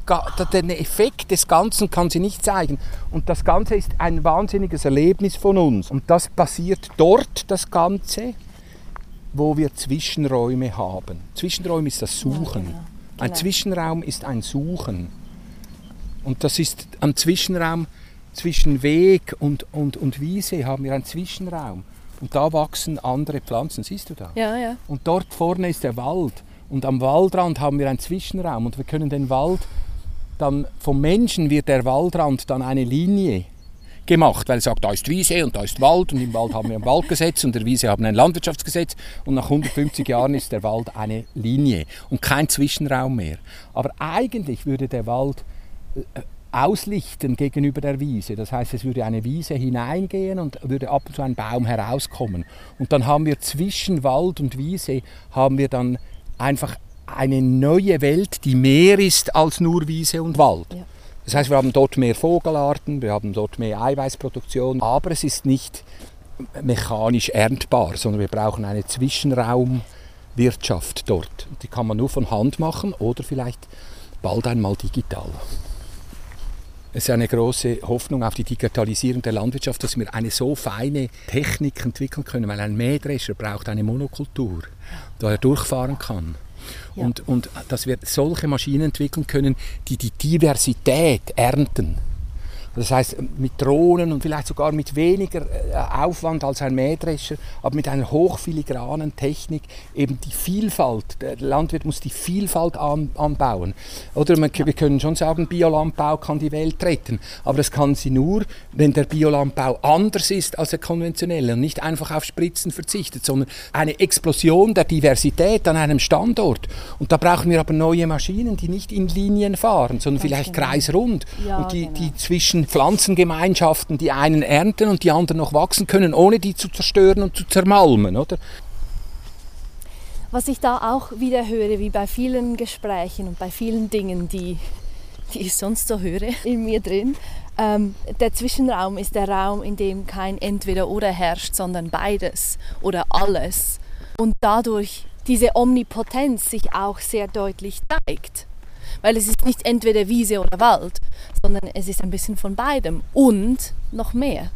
den Effekt des Ganzen kann sie nicht zeigen. Und das Ganze ist ein wahnsinniges Erlebnis von uns. Und das passiert dort, das Ganze, wo wir Zwischenräume haben. Zwischenräume ist das Suchen. Ja, genau. Ein genau. Zwischenraum ist ein Suchen. Und das ist am Zwischenraum zwischen Weg und, und, und Wiese haben wir einen Zwischenraum. Und da wachsen andere Pflanzen, siehst du da? Ja, ja. Und dort vorne ist der Wald. Und am Waldrand haben wir einen Zwischenraum. Und wir können den Wald dann, vom Menschen wird der Waldrand dann eine Linie gemacht, weil er sagt, da ist Wiese und da ist Wald und im Wald haben wir ein Waldgesetz und der Wiese haben ein Landwirtschaftsgesetz und nach 150 Jahren ist der Wald eine Linie und kein Zwischenraum mehr. Aber eigentlich würde der Wald äh, auslichten gegenüber der Wiese. Das heißt, es würde eine Wiese hineingehen und würde ab und zu ein Baum herauskommen. Und dann haben wir zwischen Wald und Wiese haben wir dann einfach eine neue Welt, die mehr ist als nur Wiese und Wald. Ja. Das heißt, wir haben dort mehr Vogelarten, wir haben dort mehr Eiweißproduktion, aber es ist nicht mechanisch erntbar, sondern wir brauchen eine Zwischenraumwirtschaft dort. Die kann man nur von Hand machen oder vielleicht bald einmal digital. Es ist eine große Hoffnung auf die Digitalisierung der Landwirtschaft, dass wir eine so feine Technik entwickeln können, weil ein Mähdrescher braucht eine Monokultur, da er durchfahren kann. Ja. Und, und dass wir solche Maschinen entwickeln können, die die Diversität ernten. Das heißt, mit Drohnen und vielleicht sogar mit weniger äh, Aufwand als ein Mähdrescher, aber mit einer hochfiligranen Technik eben die Vielfalt. Der Landwirt muss die Vielfalt an, anbauen. Oder man, wir können schon sagen, Biolandbau kann die Welt retten, aber das kann sie nur, wenn der Biolandbau anders ist als der konventionelle und nicht einfach auf Spritzen verzichtet, sondern eine Explosion der Diversität an einem Standort. Und da brauchen wir aber neue Maschinen, die nicht in Linien fahren, sondern vielleicht genau. kreisrund ja, und die, genau. die zwischen Pflanzengemeinschaften, die einen ernten und die anderen noch wachsen können, ohne die zu zerstören und zu zermalmen, oder? Was ich da auch wieder höre, wie bei vielen Gesprächen und bei vielen Dingen, die, die ich sonst so höre in mir drin, ähm, der Zwischenraum ist der Raum, in dem kein Entweder-Oder herrscht, sondern beides oder alles. Und dadurch diese Omnipotenz sich auch sehr deutlich zeigt. Weil es ist nicht entweder Wiese oder Wald, sondern es ist ein bisschen von beidem und noch mehr.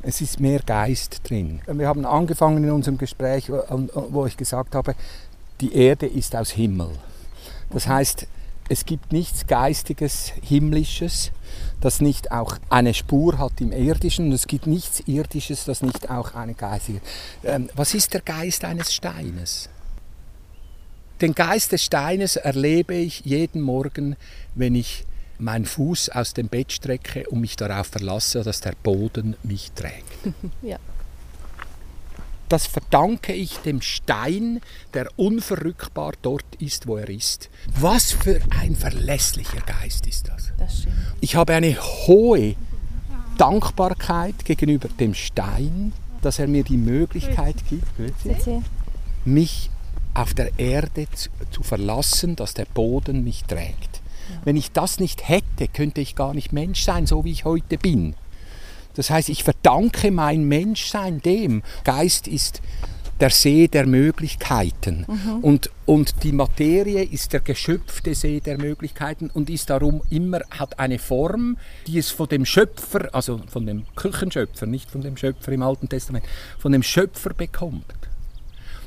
Es ist mehr Geist drin. Wir haben angefangen in unserem Gespräch, wo ich gesagt habe, die Erde ist aus Himmel. Das heißt, es gibt nichts Geistiges, Himmlisches, das nicht auch eine Spur hat im Irdischen und es gibt nichts Irdisches, das nicht auch eine geistige. Ähm, was ist der Geist eines Steines? Den Geist des Steines erlebe ich jeden Morgen, wenn ich meinen Fuß aus dem Bett strecke und mich darauf verlasse, dass der Boden mich trägt. ja. Das verdanke ich dem Stein, der unverrückbar dort ist, wo er ist. Was für ein verlässlicher Geist ist das. das ich habe eine hohe Dankbarkeit gegenüber dem Stein, dass er mir die Möglichkeit gibt, mich auf der Erde zu, zu verlassen, dass der Boden mich trägt. Wenn ich das nicht hätte, könnte ich gar nicht Mensch sein, so wie ich heute bin. Das heißt, ich verdanke mein Menschsein dem. Geist ist der See der Möglichkeiten. Mhm. Und, und die Materie ist der geschöpfte See der Möglichkeiten und ist darum immer, hat eine Form, die es von dem Schöpfer, also von dem Küchenschöpfer, nicht von dem Schöpfer im Alten Testament, von dem Schöpfer bekommt.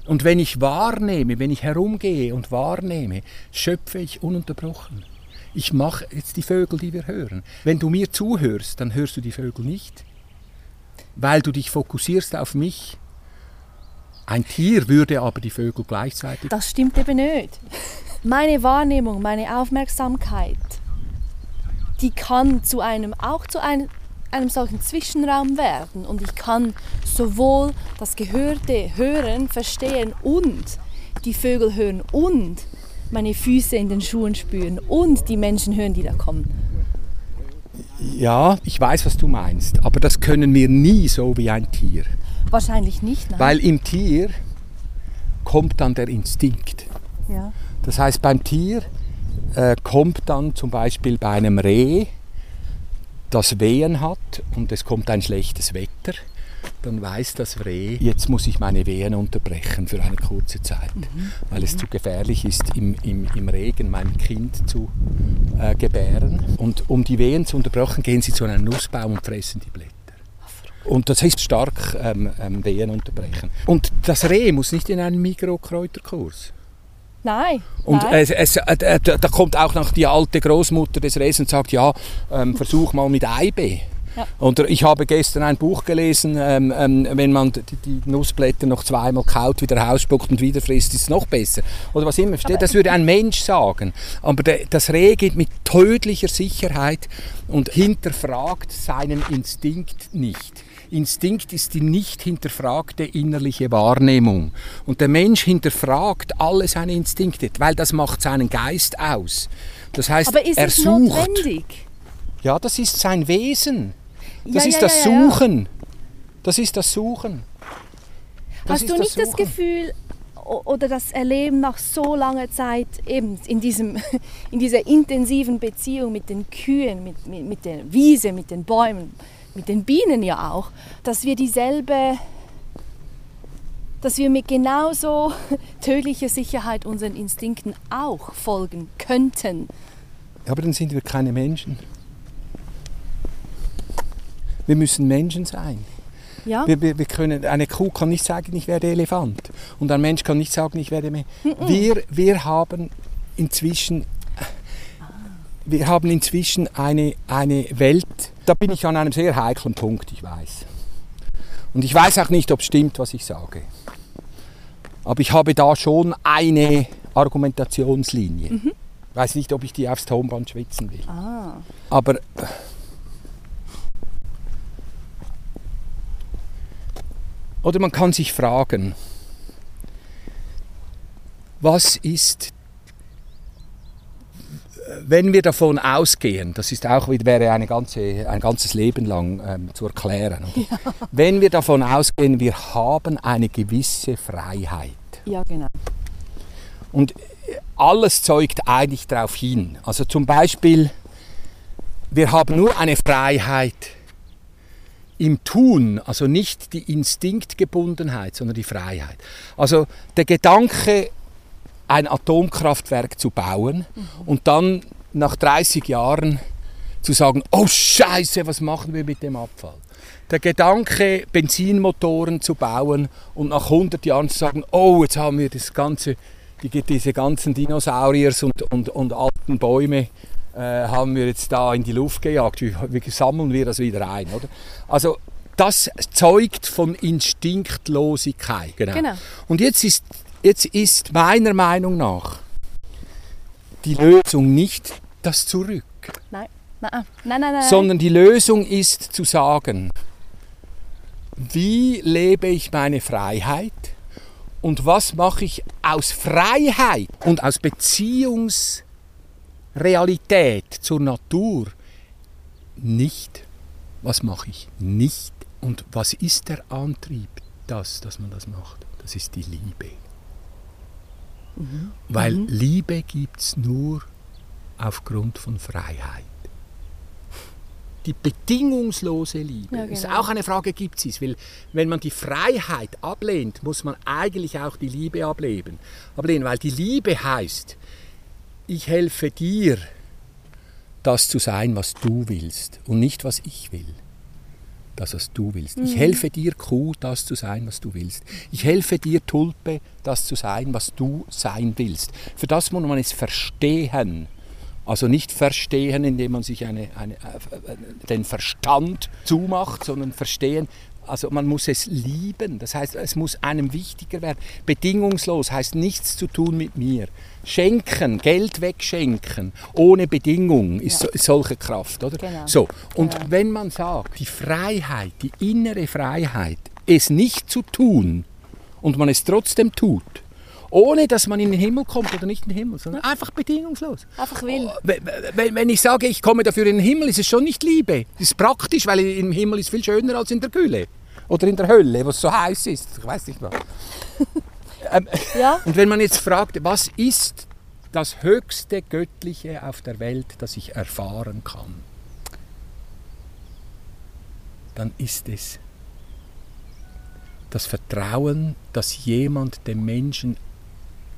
Und wenn ich wahrnehme, wenn ich herumgehe und wahrnehme, schöpfe ich ununterbrochen. Ich mache jetzt die Vögel, die wir hören. Wenn du mir zuhörst, dann hörst du die Vögel nicht, weil du dich fokussierst auf mich. Ein Tier würde aber die Vögel gleichzeitig. Das stimmt eben nicht. Meine Wahrnehmung, meine Aufmerksamkeit, die kann zu einem, auch zu einem, einem solchen Zwischenraum werden. Und ich kann sowohl das Gehörte hören, verstehen und die Vögel hören und meine Füße in den Schuhen spüren und die Menschen hören, die da kommen. Ja, ich weiß, was du meinst, aber das können wir nie so wie ein Tier. Wahrscheinlich nicht, nein. Weil im Tier kommt dann der Instinkt. Ja. Das heißt, beim Tier äh, kommt dann zum Beispiel bei einem Reh, das Wehen hat und es kommt ein schlechtes Wetter dann weiß das Reh, jetzt muss ich meine Wehen unterbrechen für eine kurze Zeit, mhm. weil es zu gefährlich ist, im, im, im Regen mein Kind zu äh, gebären. Und um die Wehen zu unterbrechen, gehen sie zu einem Nussbaum und fressen die Blätter. Und das heißt stark ähm, ähm, Wehen unterbrechen. Und das Reh muss nicht in einen Mikrokräuterkurs. Nein. Und nein. Es, es, äh, da kommt auch noch die alte Großmutter des Rehs und sagt, ja, ähm, versuch mal mit Eibe. Ja. Und ich habe gestern ein Buch gelesen, ähm, ähm, wenn man die, die, Nussblätter noch zweimal kaut, wieder rausspuckt und wieder frisst, ist es noch besser. Oder was immer. Aber das würde ein Mensch sagen. Aber der, das Reh geht mit tödlicher Sicherheit und hinterfragt seinen Instinkt nicht. Instinkt ist die nicht hinterfragte innerliche Wahrnehmung. Und der Mensch hinterfragt alle seine Instinkte, weil das macht seinen Geist aus. Das heißt, Aber ist er es sucht. notwendig? Ja, das ist sein Wesen. Das Ja, ist ja, das ja. Suchen. Das ist das Suchen. Das Hast du nicht das Suchen. Gefühl oder das Erleben nach so langer Zeit eben in, diesem, in dieser intensiven Beziehung mit den Kühen, mit, mit, mit der Wiese, mit den Bäumen, mit den Bienen ja auch, dass wir dieselbe, dass wir mit genauso tödlicher Sicherheit unseren Instinkten auch folgen könnten. Aber dann sind wir keine Menschen. Wir müssen Menschen sein. Ja? Wir, wir, wir können, eine Kuh kann nicht sagen, ich werde Elefant. Und ein Mensch kann nicht sagen, ich werde Mensch. Wir, wir haben inzwischen wir haben inzwischen eine, eine Welt, da bin ich an einem sehr heiklen Punkt, ich weiß. Und ich weiß auch nicht, ob es stimmt, was ich sage. Aber ich habe da schon eine Argumentationslinie. Ich weiß nicht, ob ich die aufs Tonband schwitzen will. Ah. Aber oder man kann sich fragen, was ist, wenn wir davon ausgehen, das ist auch wäre eine ganze, ein ganzes Leben lang ähm, zu erklären. oder? Wenn wir davon ausgehen, wir haben eine gewisse Freiheit. Ja, genau. Und alles zeugt eigentlich darauf hin. Also zum Beispiel, wir haben nur eine Freiheit im Tun, also nicht die Instinktgebundenheit, sondern die Freiheit. Also der Gedanke, ein Atomkraftwerk zu bauen und dann nach 30 Jahren zu sagen, oh Scheiße, was machen wir mit dem Abfall? Der Gedanke, Benzinmotoren zu bauen und nach 100 Jahren zu sagen, oh, jetzt haben wir das ganze, die, diese ganzen Dinosauriers und, und, und alten Bäume äh, haben wir jetzt da in die Luft gejagt. Wie, wie sammeln wir das wieder ein? Oder? Also das zeugt von Instinktlosigkeit. Genau. Genau. Und jetzt ist, jetzt ist meiner Meinung nach die Lösung nicht das Zurück, Nein. Nein, nein, nein. nein. sondern die Lösung ist zu sagen, wie lebe ich meine Freiheit und was mache ich aus Freiheit und aus Beziehungsrealität zur Natur nicht. Was mache ich nicht und was ist der Antrieb, das, dass man das macht? Das ist die Liebe. Weil Liebe gibt es nur aufgrund von Freiheit. Die bedingungslose Liebe Ja, ist genau. auch eine Frage, gibt es Weil wenn man die Freiheit ablehnt, muss man eigentlich auch die Liebe ablehnen. ablehnen weil die Liebe heißt, ich helfe dir, das zu sein, was du willst und nicht, was ich will. Das, was du willst. Ich helfe dir, Kuh, das zu sein, was du willst. Ich helfe dir, Tulpe, das zu sein, was du sein willst. Für das muss man es verstehen. Also nicht verstehen, indem man sich eine, eine, äh, den Verstand zumacht, sondern verstehen, also man muss es lieben. Das heißt, es muss einem wichtiger werden. Bedingungslos heißt nichts zu tun mit mir. Schenken, Geld wegschenken, ohne Bedingung ist, so, ist solche Kraft, oder? Genau. So. Und wenn man sagt, die Freiheit, die innere Freiheit, es nicht zu tun und man es trotzdem tut, ohne dass man in den Himmel kommt oder nicht in den Himmel, sondern einfach bedingungslos. Einfach will. Wenn- Wenn, wenn ich sage, ich komme dafür in den Himmel, ist es schon nicht Liebe. Das ist praktisch, weil im Himmel ist viel schöner als in der Gülle. Oder in der Hölle, wo es so heiß ist. Ich weiß nicht was. ähm, Ja, und wenn man jetzt fragt, was ist das höchste Göttliche auf der Welt, das ich erfahren kann, dann ist es das Vertrauen, das jemand dem Menschen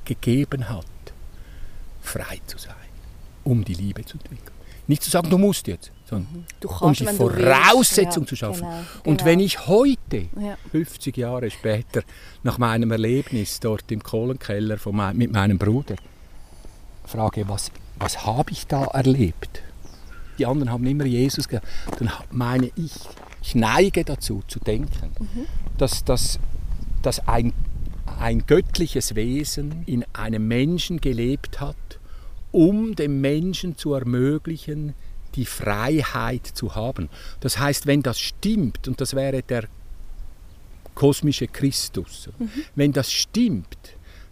gegeben hat, frei zu sein, um die Liebe zu entwickeln. Nicht zu sagen, du musst jetzt, sondern um kannst, die du willst. Voraussetzung Ja, zu schaffen. genau, Und genau. wenn ich heute, Ja. 50 Jahre später, nach meinem Erlebnis dort im Kohlenkeller von mein, mit meinem Bruder, frage, was, was habe ich da erlebt? Die anderen haben immer Jesus gesagt. Dann meine ich, ich neige dazu zu denken, dass, dass, dass ein, ein göttliches Wesen in einem Menschen gelebt hat, um dem Menschen zu ermöglichen, die Freiheit zu haben. Das heißt, wenn das stimmt, und das wäre der kosmische Christus, wenn das stimmt,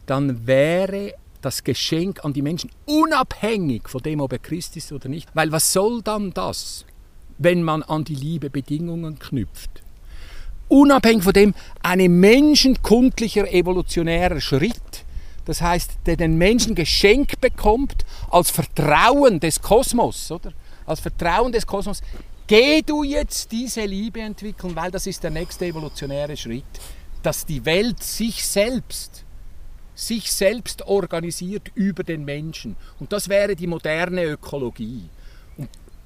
dann wäre das Geschenk an die Menschen unabhängig von dem, ob er Christ ist oder nicht. Weil was soll dann das, wenn man an die Liebe Bedingungen knüpft? Unabhängig von dem ein menschenkundlicher evolutionärer Schritt, das heißt, der den Menschen geschenkt bekommt als Vertrauen des Kosmos, oder? Als Vertrauen des Kosmos. Geh du jetzt diese Liebe entwickeln, weil das ist der nächste evolutionäre Schritt, dass die Welt sich selbst sich selbst organisiert über den Menschen. Und das wäre die moderne Ökologie.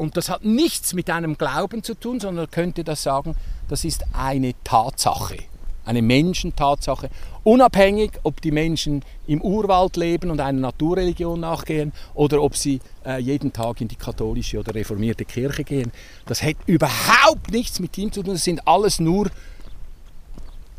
Und, das hat nichts mit einem Glauben zu tun, sondern könnte das sagen, das ist eine Tatsache, eine Menschentatsache, unabhängig, ob die Menschen im Urwald leben und einer Naturreligion nachgehen oder ob sie äh, jeden Tag in die katholische oder reformierte Kirche gehen. Das hat überhaupt nichts mit ihm zu tun, das sind alles nur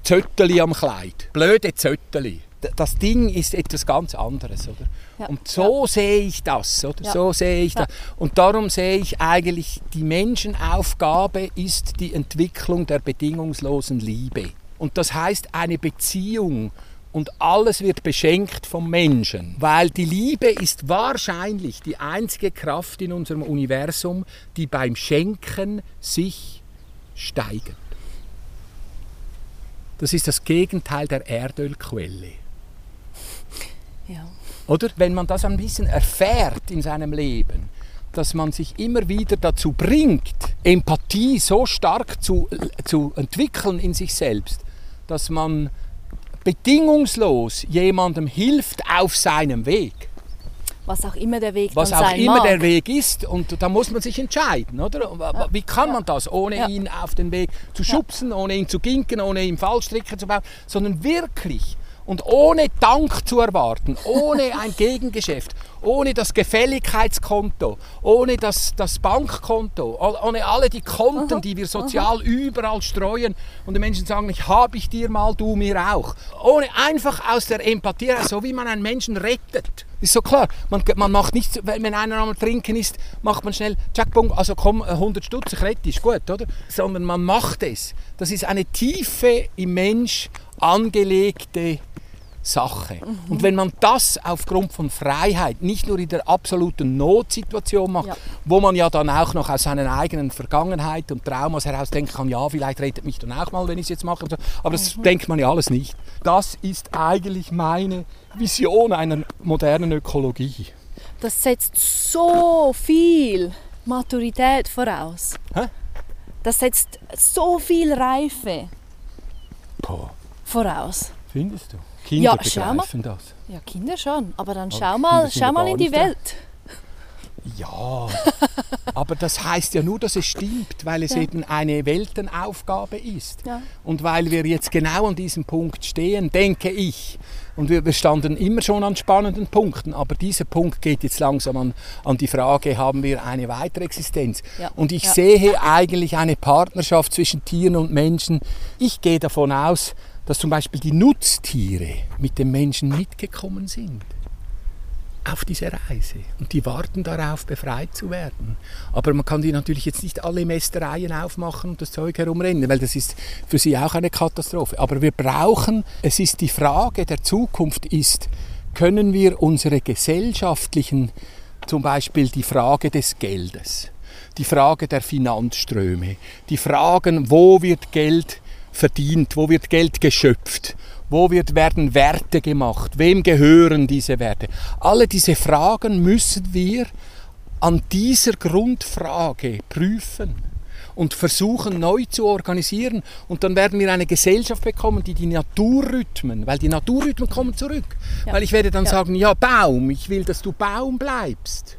Zötteli am Kleid. Blöde Zötteli. Das Ding ist etwas ganz anderes, oder? Ja. Und so sehe ich das, oder? Ja. So sehe ich Ja. das. Und darum sehe ich eigentlich, die Menschenaufgabe ist die Entwicklung der bedingungslosen Liebe. Und das heißt eine Beziehung und alles wird beschenkt vom Menschen, weil die Liebe ist wahrscheinlich die einzige Kraft in unserem Universum, die beim Schenken sich steigert. Das ist das Gegenteil der Erdölquelle. Ja. Oder? Wenn man das ein bisschen erfährt in seinem Leben, dass man sich immer wieder dazu bringt, Empathie so stark zu, zu entwickeln in sich selbst, dass man bedingungslos jemandem hilft auf seinem Weg. Was auch immer der Weg Was dann auch sein immer mag. der Weg ist. Und da muss man sich entscheiden, oder? Wie kann man das, ohne Ja. ihn auf den Weg zu schubsen, ohne ihn zu ginken, ohne ihm Fallstricke zu bauen, sondern wirklich und ohne Dank zu erwarten, ohne ein Gegengeschäft, ohne das Gefälligkeitskonto, ohne das, das Bankkonto, ohne alle die Konten, die wir sozial überall streuen und die Menschen sagen, ich habe ich dir mal, du mir auch. Ohne einfach aus der Empathie, so wie man einen Menschen rettet. Ist so klar. Man, man macht nichts, wenn einer am Trinken ist, macht man schnell, bung, also komm, 100 Stutz, ich rette, ist gut, oder? Sondern man macht es. Das ist eine tiefe im Mensch angelegte Sache. Und wenn man das aufgrund von Freiheit nicht nur in der absoluten Notsituation macht, Ja. wo man ja dann auch noch aus seiner eigenen Vergangenheit und Traumas heraus denken kann, ja, vielleicht rettet mich dann auch mal, wenn ich es jetzt mache. Aber das denkt man ja alles nicht. Das ist eigentlich meine Vision einer modernen Ökologie. das setzt so viel Maturität voraus. Hä? Das setzt so viel Reife Boah, voraus. findest du? Kinder Ja, schau mal. begreifen das. Ja, Kinder schon. Aber dann Aber schau mal, schau mal in die nicht da. Ja, aber das heißt ja nur, dass es stimmt, weil es Ja. eben eine Weltenaufgabe ist. Ja. Und weil wir jetzt genau an diesem Punkt stehen, denke ich, und wir, wir standen immer schon an spannenden Punkten, aber dieser Punkt geht jetzt langsam an, an die Frage, haben wir eine weitere Existenz? Ja. Und ich sehe eigentlich eine Partnerschaft zwischen Tieren und Menschen. Ich gehe davon aus, dass zum Beispiel die Nutztiere mit dem Menschen mitgekommen sind auf diese Reise und die warten darauf, befreit zu werden. Aber man kann die natürlich jetzt nicht alle Mästereien aufmachen und das Zeug herumrennen, weil das ist für sie auch eine Katastrophe. Aber wir brauchen, es ist die Frage der Zukunft ist, können wir unsere gesellschaftlichen, zum Beispiel die Frage des Geldes, die Frage der Finanzströme, die Fragen, wo wird Geld verdient, wo wird Geld geschöpft, wo wird, werden Werte gemacht, wem gehören diese Werte. Alle diese Fragen müssen wir an dieser Grundfrage prüfen und versuchen neu zu organisieren. Und dann werden wir eine Gesellschaft bekommen, die die Naturrhythmen, weil die Naturrhythmen kommen zurück. Ja. Weil ich werde dann Ja. sagen, ja Baum, ich will, dass du Baum bleibst.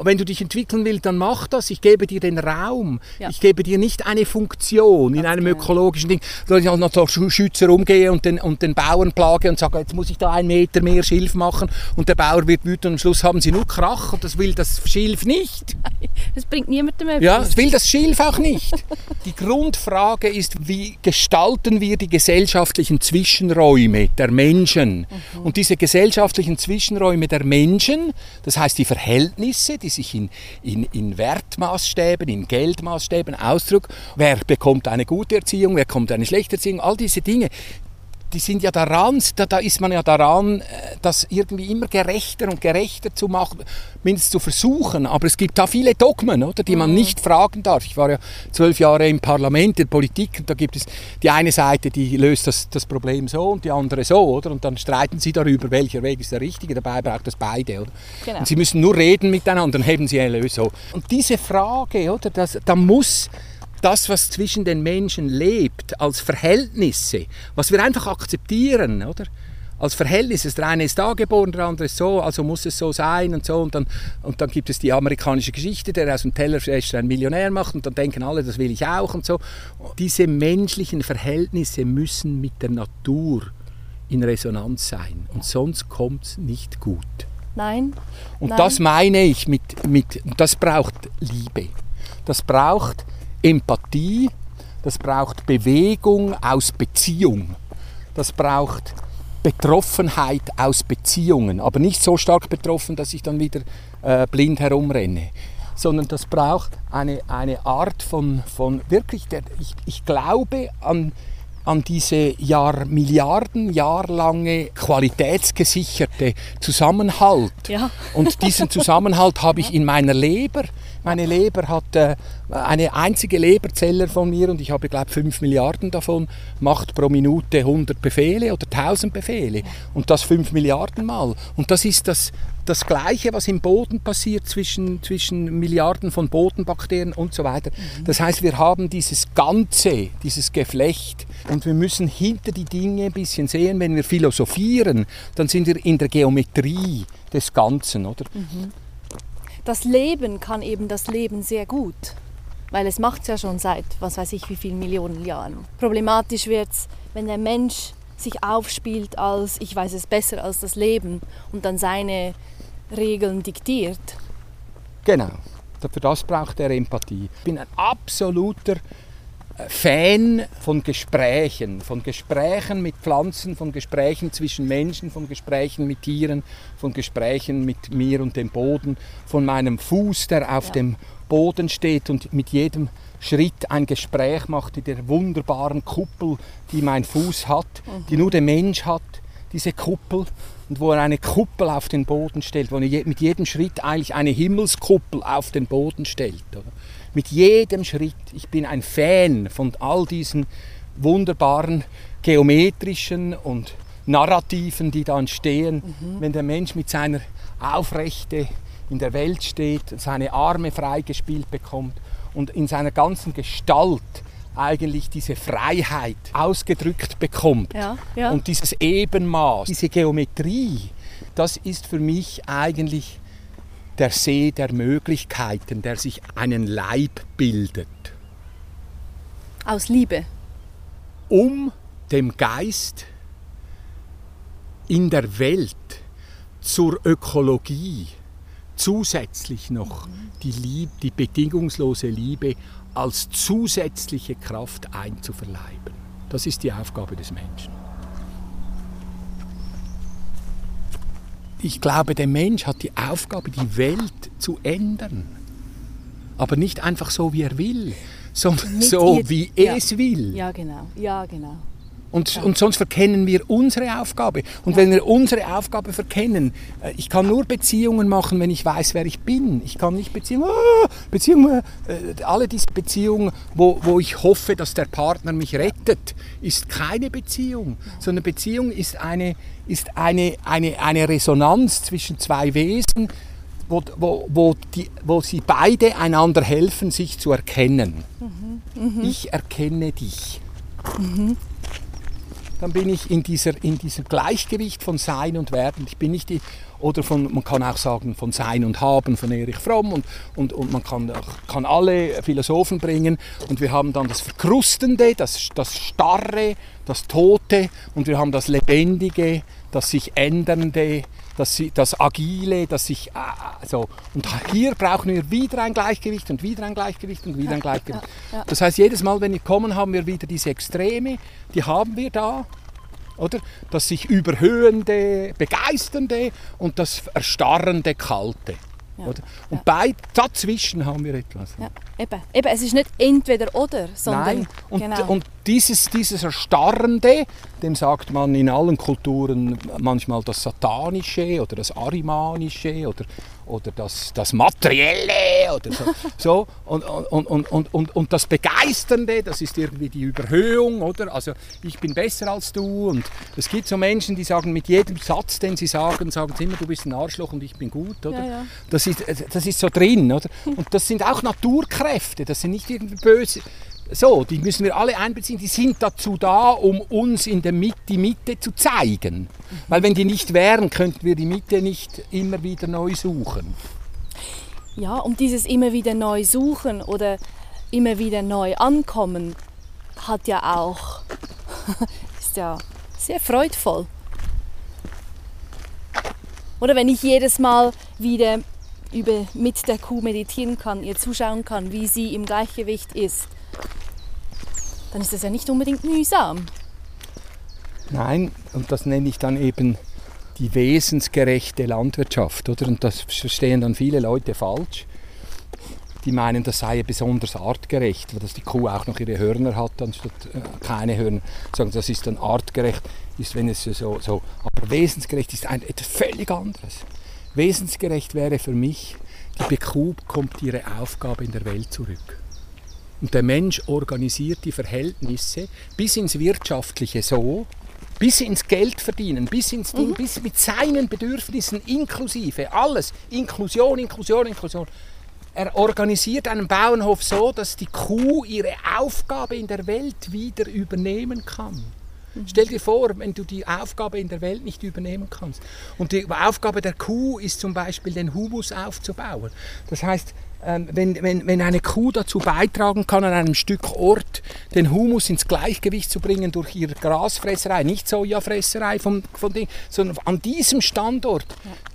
Wenn du dich entwickeln willst, dann mach das. Ich gebe dir den Raum. Ja. Ich gebe dir nicht eine Funktion in einem genau. ökologischen Ding, dass ich noch Sch- Schützer umgehe und den, und den Bauern plage und sage, jetzt muss ich da einen Meter mehr Schilf machen und der Bauer wird wütend und am Schluss haben sie nur Krach und das will das Schilf nicht. Das bringt niemandem etwas. Ja, das will das Schilf auch nicht. Die Grundfrage ist, wie gestalten wir die gesellschaftlichen Zwischenräume der Menschen? Und diese gesellschaftlichen Zwischenräume der Menschen, das heißt die Verhältnisse, die sich in, in, in Wertmaßstäben, in Geldmaßstäben ausdrücken, wer bekommt eine gute Erziehung, wer bekommt eine schlechte Erziehung, all diese Dinge, die sind ja daran, da, da ist man ja daran, äh, das irgendwie immer gerechter und gerechter zu machen, mindestens zu versuchen. Aber es gibt da viele Dogmen, oder, die man nicht fragen darf. Ich war ja zwölf Jahre im Parlament, in Politik, und da gibt es die eine Seite, die löst das, das Problem so und die andere so, oder? Und dann streiten sie darüber, welcher Weg ist der richtige. Dabei braucht es beide, oder? Genau. Und sie müssen nur reden miteinander, dann heben sie eine Lösung. Und diese Frage, oder, das, da muss das, was zwischen den Menschen lebt, als Verhältnisse, was wir einfach akzeptieren, oder? Als Verhältnisse. Der eine ist da geboren, der andere ist so, also muss es so sein und so. Und dann, und dann gibt es die amerikanische Geschichte, der aus dem Tellerwäscher einen Millionär macht und dann denken alle, das will ich auch und so. Diese menschlichen Verhältnisse müssen mit der Natur in Resonanz sein und sonst kommt es nicht gut. Nein. Und Nein. das meine ich mit, mit, das braucht Liebe. Das braucht Empathie, das braucht Bewegung aus Beziehung. Das braucht Betroffenheit aus Beziehungen, aber nicht so stark betroffen, dass ich dann wieder äh, blind herumrenne. Sondern das braucht eine, eine Art von, von wirklich, der, ich, ich glaube an, an diese Jahr, Milliarden Jahr lange qualitätsgesicherte Zusammenhalt. Ja. Und diesen Zusammenhalt habe ich in meiner Leber. Meine Leber hat äh, eine einzige Leberzelle von mir und ich habe, glaube ich, 5 Milliarden davon, macht pro Minute 100 Befehle oder 1000 Befehle. Und das 5 Milliarden Mal. Und das ist das, das Gleiche, was im Boden passiert zwischen, zwischen Milliarden von Bodenbakterien und so weiter. Das heißt, wir haben dieses Ganze, dieses Geflecht und wir müssen hinter die Dinge ein bisschen sehen. Wenn wir philosophieren, dann sind wir in der Geometrie des Ganzen, oder? Das Leben kann eben das Leben sehr gut. Weil es macht es ja schon seit, was weiß ich, wie vielen Millionen Jahren. Problematisch wird es, wenn der Mensch sich aufspielt als, ich weiß es besser als das Leben und dann seine Regeln diktiert. Genau. Für das braucht er Empathie. Ich bin ein absoluter Fan von Gesprächen, von Gesprächen mit Pflanzen, von Gesprächen zwischen Menschen, von Gesprächen mit Tieren, von Gesprächen mit mir und dem Boden, von meinem Fuß, der auf Ja. dem Boden steht und mit jedem Schritt ein Gespräch macht in der wunderbaren Kuppel, die mein Fuß hat, die nur der Mensch hat, diese Kuppel. Und wo er eine Kuppel auf den Boden stellt, wo er mit jedem Schritt eigentlich eine Himmelskuppel auf den Boden stellt. Oder? Mit jedem Schritt. Ich bin ein Fan von all diesen wunderbaren geometrischen und Narrativen, die dann stehen, mhm. wenn der Mensch mit seiner Aufrechte in der Welt steht, seine Arme freigespielt bekommt und in seiner ganzen Gestalt eigentlich diese Freiheit ausgedrückt bekommt. Ja, ja. Und dieses Ebenmaß, diese Geometrie, das ist für mich eigentlich der See der Möglichkeiten, der sich einen Leib bildet. Aus Liebe. Um dem Geist in der Welt zur Ökologie zusätzlich noch die, Liebe, die bedingungslose Liebe als zusätzliche Kraft einzuverleiben. Das ist die Aufgabe des Menschen. Ich glaube, der Mensch hat die Aufgabe, die Welt zu ändern. Aber nicht einfach so, wie er will, sondern Mit so, wie ja. es will. Ja, genau. Ja, genau. Und, und sonst verkennen wir unsere Aufgabe. Und ja. wenn wir unsere Aufgabe verkennen, äh, ich kann nur Beziehungen machen, wenn ich weiß, wer ich bin. Ich kann nicht Beziehungen, ah, Beziehungen äh, alle diese Beziehungen, wo, wo ich hoffe, dass der Partner mich rettet, ist keine Beziehung, sondern Beziehung ist eine, ist eine, eine, eine Resonanz zwischen zwei Wesen, wo, wo, wo, die, wo sie beide einander helfen, sich zu erkennen. Mhm. Mhm. Ich erkenne dich. Mhm dann bin ich in, dieser, in diesem Gleichgewicht von Sein und Werden. Ich bin nicht die, oder von, man kann auch sagen, von Sein und Haben von Erich Fromm und, und, und man kann, kann alle Philosophen bringen und wir haben dann das Verkrustende, das, das Starre, das Tote und wir haben das Lebendige, das sich Ändernde, das, das Agile, das sich äh, so. Und hier brauchen wir wieder ein Gleichgewicht und wieder ein Gleichgewicht und wieder ein Gleichgewicht. Das heißt, jedes Mal, wenn wir kommen, haben wir wieder diese Extreme, die haben wir da. Oder? Das sich überhöhende, begeisternde und das erstarrende, kalte. Ja. Oder? Und ja. bei, dazwischen haben wir etwas. Ja. Eben. Eben, es ist nicht entweder oder, sondern. Nein. Und, genau. und dieses, dieses Erstarrende, dem sagt man in allen Kulturen manchmal das Satanische oder das Arimanische oder, oder das, das Materielle oder so. so. Und, und, und, und, und, und das Begeisternde, das ist irgendwie die Überhöhung, oder? Also ich bin besser als du. Und es gibt so Menschen, die sagen mit jedem Satz, den sie sagen, sagen sie immer, du bist ein Arschloch und ich bin gut, oder? Ja, ja. Das, ist, das ist so drin, oder? Und das sind auch Naturkräfte, das sind nicht irgendwie böse so, die müssen wir alle einbeziehen. Die sind dazu da, um uns in der Mitte die Mitte zu zeigen. Weil wenn die nicht wären, könnten wir die Mitte nicht immer wieder neu suchen. Ja, um dieses immer wieder neu suchen oder immer wieder neu ankommen, hat ja auch, ist ja sehr freudvoll. Oder wenn ich jedes Mal wieder über, mit der Kuh meditieren kann, ihr zuschauen kann, wie sie im Gleichgewicht ist, dann ist das ja nicht unbedingt mühsam. Nein, und das nenne ich dann eben die wesensgerechte Landwirtschaft. Oder? Und das verstehen dann viele Leute falsch. Die meinen, das sei besonders artgerecht, weil dass die Kuh auch noch ihre Hörner hat, anstatt äh, keine Hörner. Sagen, das ist dann artgerecht, ist wenn es so, so. Aber wesensgerecht ist ein, etwas völlig anderes. Wesensgerecht wäre für mich, die Kuh bekommt ihre Aufgabe in der Welt zurück. Und der Mensch organisiert die Verhältnisse bis ins Wirtschaftliche so, bis ins Geld verdienen, bis ins Ding, mhm. bis mit seinen Bedürfnissen inklusive, alles, Inklusion, Inklusion, Inklusion. Er organisiert einen Bauernhof so, dass die Kuh ihre Aufgabe in der Welt wieder übernehmen kann. Mhm. Stell dir vor, wenn du die Aufgabe in der Welt nicht übernehmen kannst. Und die Aufgabe der Kuh ist zum Beispiel, den Humus aufzubauen. Das heißt, wenn, wenn, wenn eine Kuh dazu beitragen kann, an einem Stück Ort den Humus ins Gleichgewicht zu bringen durch ihre Grasfresserei, nicht Sojafresserei vom, von Ding, sondern an diesem Standort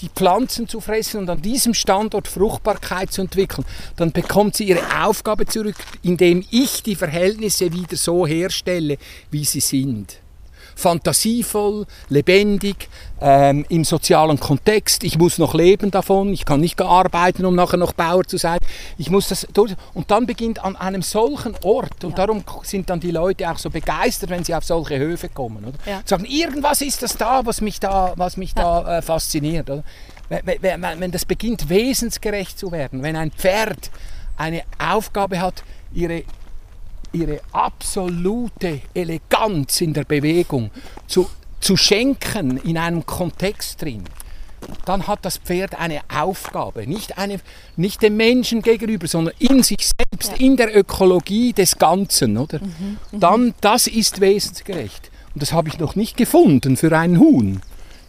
die Pflanzen zu fressen und an diesem Standort Fruchtbarkeit zu entwickeln, dann bekommt sie ihre Aufgabe zurück, indem ich die Verhältnisse wieder so herstelle, wie sie sind fantasievoll, lebendig, ähm, im sozialen Kontext. Ich muss noch leben davon, ich kann nicht arbeiten, um nachher noch Bauer zu sein. Ich muss das durch. Und dann beginnt an einem solchen Ort, und ja. darum sind dann die Leute auch so begeistert, wenn sie auf solche Höfe kommen. Oder? Ja. Sagen, irgendwas ist das da, was mich da, was mich da äh, fasziniert. Oder? Wenn, wenn das beginnt, wesensgerecht zu werden, wenn ein Pferd eine Aufgabe hat, ihre ihre absolute Eleganz in der Bewegung zu, zu schenken in einem Kontext drin, dann hat das Pferd eine Aufgabe, nicht, eine, nicht dem Menschen gegenüber, sondern in sich selbst, ja. in der Ökologie des Ganzen, oder? Mhm, mhm, dann, das ist wesensgerecht. Und das habe ich noch nicht gefunden für einen Huhn.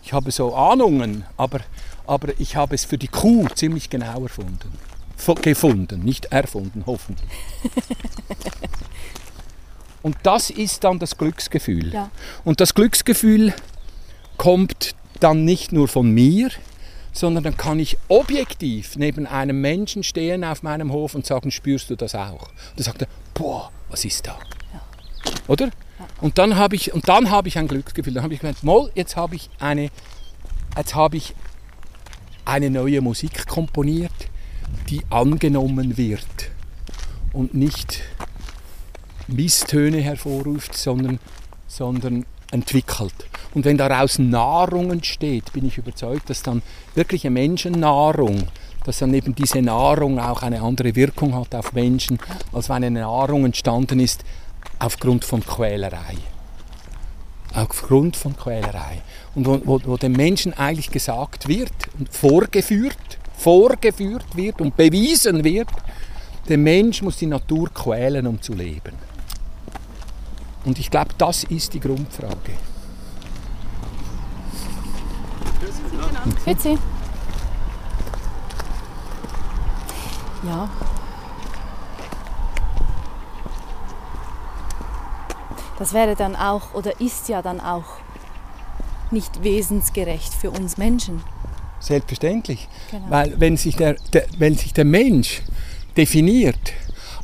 Ich habe so Ahnungen, aber, aber ich habe es für die Kuh ziemlich genau erfunden. Gefunden, nicht erfunden, hoffentlich. Und das ist dann das Glücksgefühl. Ja. Und das Glücksgefühl kommt dann nicht nur von mir, sondern dann kann ich objektiv neben einem Menschen stehen auf meinem Hof und sagen, spürst du das auch? Und dann sagt er, boah, was ist da? Ja. Oder? Ja. Und dann habe ich, und dann habe ich ein Glücksgefühl. Dann habe ich gemeint, Moll, jetzt habe ich eine, jetzt habe ich eine neue Musik komponiert, die angenommen wird und nicht Misstöne hervorruft, sondern, sondern entwickelt. Und wenn daraus Nahrung entsteht, bin ich überzeugt, dass dann wirkliche Menschennahrung, dass dann eben diese Nahrung auch eine andere Wirkung hat auf Menschen, als wenn eine Nahrung entstanden ist aufgrund von Quälerei. Aufgrund von Quälerei. Und wo, wo, wo dem Menschen eigentlich gesagt wird und vorgeführt, vorgeführt wird und bewiesen wird, der Mensch muss die Natur quälen, um zu leben. Und ich glaube, das ist die Grundfrage. Grüezi. Ja. Das wäre dann auch oder ist ja dann auch nicht wesensgerecht für uns Menschen. Selbstverständlich. Genau. Weil wenn sich der, der, wenn sich der Mensch definiert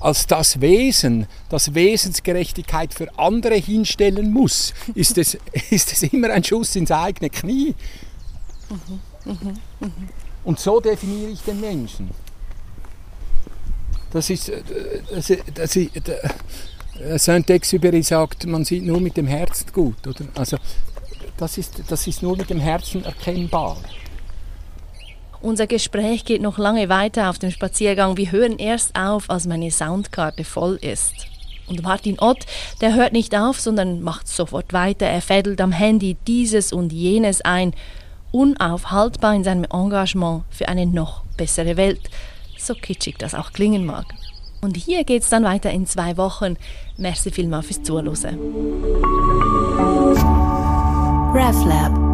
als das Wesen, das Wesensgerechtigkeit für andere hinstellen muss, ist es, ist es immer ein Schuss ins eigene Knie. Mhm, mhm, mhm. Und so definiere ich den Menschen. Das ist, äh, das, das ist äh, Saint-Exupéry sagt, man sieht nur mit dem Herzen gut. Oder? Also, das ist, das ist nur mit dem Herzen erkennbar. Unser Gespräch geht noch lange weiter auf dem Spaziergang. Wir hören erst auf, als meine Soundkarte voll ist. Und Martin Ott, der hört nicht auf, sondern macht sofort weiter. Er fädelt am Handy dieses und jenes ein, unaufhaltbar in seinem Engagement für eine noch bessere Welt. So kitschig das auch klingen mag. Und hier geht's dann weiter in zwei Wochen. Merci vielmals fürs Zuhören. RefLab